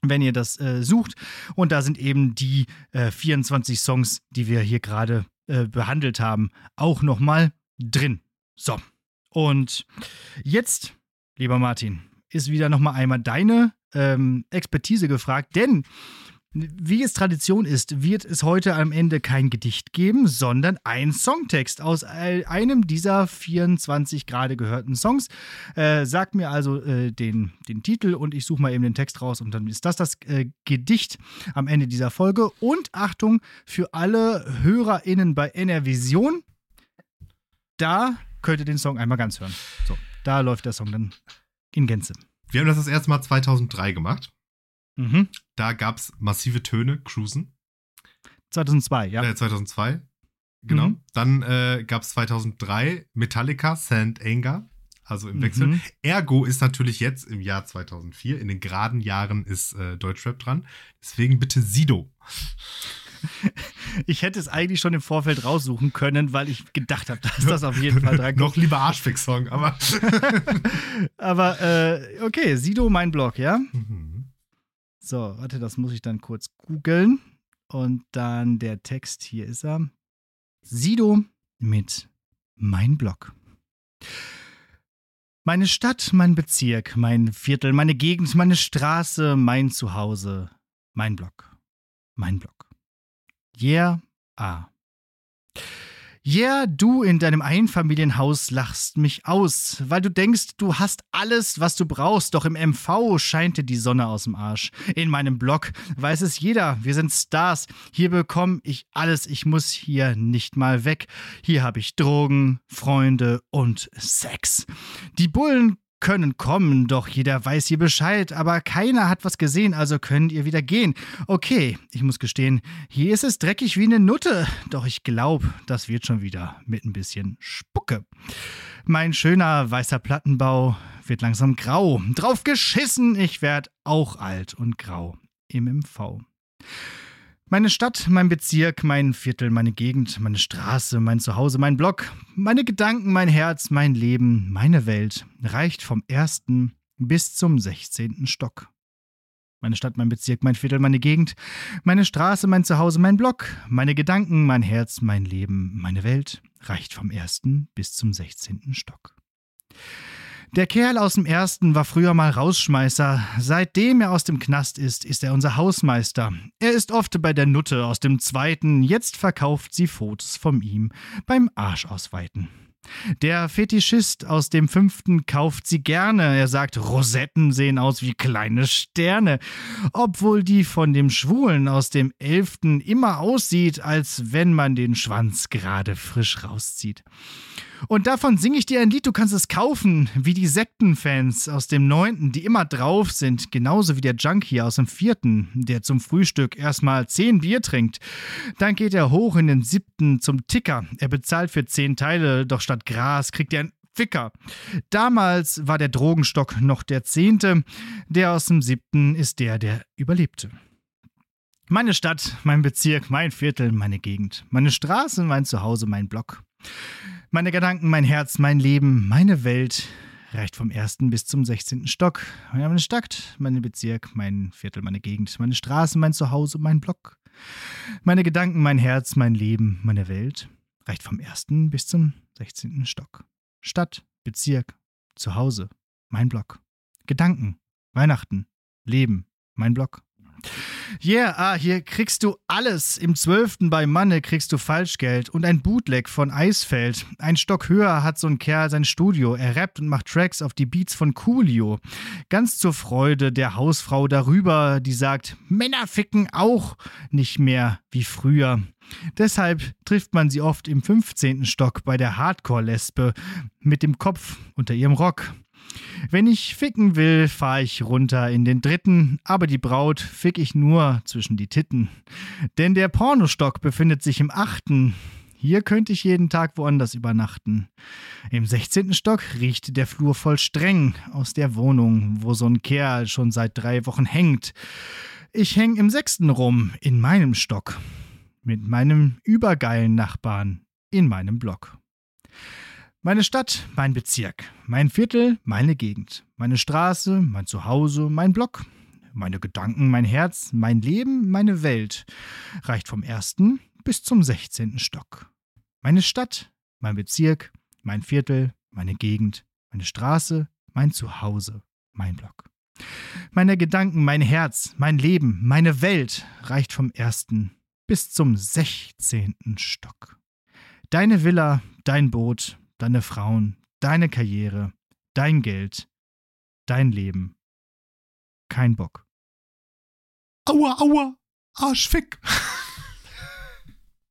wenn ihr das äh, sucht. Und da sind eben die äh, 24 Songs, die wir hier gerade äh, behandelt haben, auch nochmal drin. So. Und jetzt, lieber Martin, ist wieder nochmal einmal deine ähm, Expertise gefragt, denn wie es Tradition ist, wird es heute am Ende kein Gedicht geben, sondern ein Songtext aus ein- einem dieser 24 gerade gehörten Songs. Äh, sagt mir also äh, den, den Titel und ich suche mal eben den Text raus und dann ist das das äh, Gedicht am Ende dieser Folge. Und Achtung für alle HörerInnen bei NRVision, da könnt ihr den Song einmal ganz hören. So, da läuft der Song dann in Gänze. Wir haben das das erste Mal 2003 gemacht. Mhm. Da gab es massive Töne, Cruisen. 2002, ja. Äh, 2002. Genau. Mhm. Dann äh, gab es 2003 Metallica, Sand Anger. Also im Wechsel. Mhm. Ergo ist natürlich jetzt im Jahr 2004, in den geraden Jahren ist äh, Deutschrap dran. Deswegen bitte Sido. Ich hätte es eigentlich schon im Vorfeld raussuchen können, weil ich gedacht habe, dass das auf jeden Fall dran Noch lieber Arschfix-Song, aber. Aber äh, okay, Sido, mein Blog, ja? Mhm. So, warte, das muss ich dann kurz googeln. Und dann der Text, hier ist er. Sido mit Mein Blog. Meine Stadt, mein Bezirk, mein Viertel, meine Gegend, meine Straße, mein Zuhause, mein Blog. Mein Blog. Yeah, ah. Yeah, du in deinem Einfamilienhaus lachst mich aus, weil du denkst, du hast alles, was du brauchst, doch im MV scheint dir die Sonne aus dem Arsch. In meinem Blog weiß es jeder, wir sind Stars. Hier bekomme ich alles, ich muss hier nicht mal weg. Hier habe ich Drogen, Freunde und Sex. Die Bullen können kommen, doch jeder weiß hier Bescheid, aber keiner hat was gesehen, also könnt ihr wieder gehen. Okay, ich muss gestehen, hier ist es dreckig wie eine Nutte, doch ich glaube, das wird schon wieder mit ein bisschen Spucke. Mein schöner weißer Plattenbau wird langsam grau. Drauf geschissen, ich werd auch alt und grau im MV. Meine Stadt, mein Bezirk, mein Viertel, meine Gegend, meine Straße, mein Zuhause, mein Block, meine Gedanken, mein Herz, mein Leben, meine Welt reicht vom ersten bis zum sechzehnten Stock. Meine Stadt, mein Bezirk, mein Viertel, meine Gegend, meine Straße, mein Zuhause, mein Block, meine Gedanken, mein Herz, mein Leben, meine Welt reicht vom ersten bis zum sechzehnten Stock. Der Kerl aus dem ersten war früher mal Rausschmeißer. Seitdem er aus dem Knast ist, ist er unser Hausmeister. Er ist oft bei der Nutte aus dem zweiten. Jetzt verkauft sie Fotos von ihm beim Arsch ausweiten. Der Fetischist aus dem fünften kauft sie gerne. Er sagt, Rosetten sehen aus wie kleine Sterne. Obwohl die von dem Schwulen aus dem elften immer aussieht, als wenn man den Schwanz gerade frisch rauszieht. Und davon singe ich dir ein Lied, du kannst es kaufen, wie die Sektenfans aus dem neunten, die immer drauf sind, genauso wie der Junkie aus dem vierten, der zum Frühstück erstmal zehn Bier trinkt. Dann geht er hoch in den siebten zum Ticker. Er bezahlt für zehn Teile, doch statt Gras kriegt er ein Ficker. Damals war der Drogenstock noch der zehnte, der aus dem siebten ist der, der überlebte. Meine Stadt, mein Bezirk, mein Viertel, meine Gegend, meine Straße, mein Zuhause, mein Block. Meine Gedanken, mein Herz, mein Leben, meine Welt reicht vom ersten bis zum 16. Stock. Meine Stadt, mein Bezirk, mein Viertel, meine Gegend, meine Straße, mein Zuhause, mein Block. Meine Gedanken, mein Herz, mein Leben, meine Welt reicht vom ersten bis zum 16. Stock. Stadt, Bezirk, Zuhause, mein Block. Gedanken, Weihnachten, Leben, mein Block. Yeah, ah, hier kriegst du alles. Im 12. bei Manne kriegst du Falschgeld und ein Bootleg von Eisfeld. Ein Stock höher hat so ein Kerl sein Studio. Er rappt und macht Tracks auf die Beats von Coolio. Ganz zur Freude der Hausfrau darüber, die sagt, Männer ficken auch nicht mehr wie früher. Deshalb trifft man sie oft im 15. Stock bei der Hardcore-Lesbe mit dem Kopf unter ihrem Rock. Wenn ich ficken will, fahr ich runter in den dritten, aber die Braut fick ich nur zwischen die Titten. Denn der Pornostock befindet sich im achten. Hier könnte ich jeden Tag woanders übernachten. Im 16. Stock riecht der Flur voll streng aus der Wohnung, wo so ein Kerl schon seit drei Wochen hängt. Ich häng im sechsten rum, in meinem Stock. Mit meinem übergeilen Nachbarn in meinem Block. Meine Stadt, mein Bezirk, mein Viertel, meine Gegend, meine Straße, mein Zuhause, mein Block, meine Gedanken, mein Herz, mein Leben, meine Welt reicht vom ersten bis zum sechzehnten Stock. Meine Stadt, mein Bezirk, mein Viertel, meine Gegend, meine Straße, mein Zuhause, mein Block. Meine Gedanken, mein Herz, mein Leben, meine Welt reicht vom ersten bis zum sechzehnten Stock. Deine Villa, dein Boot, deine Frauen, deine Karriere, dein Geld, dein Leben. Kein Bock. Aua, aua, Arschfick.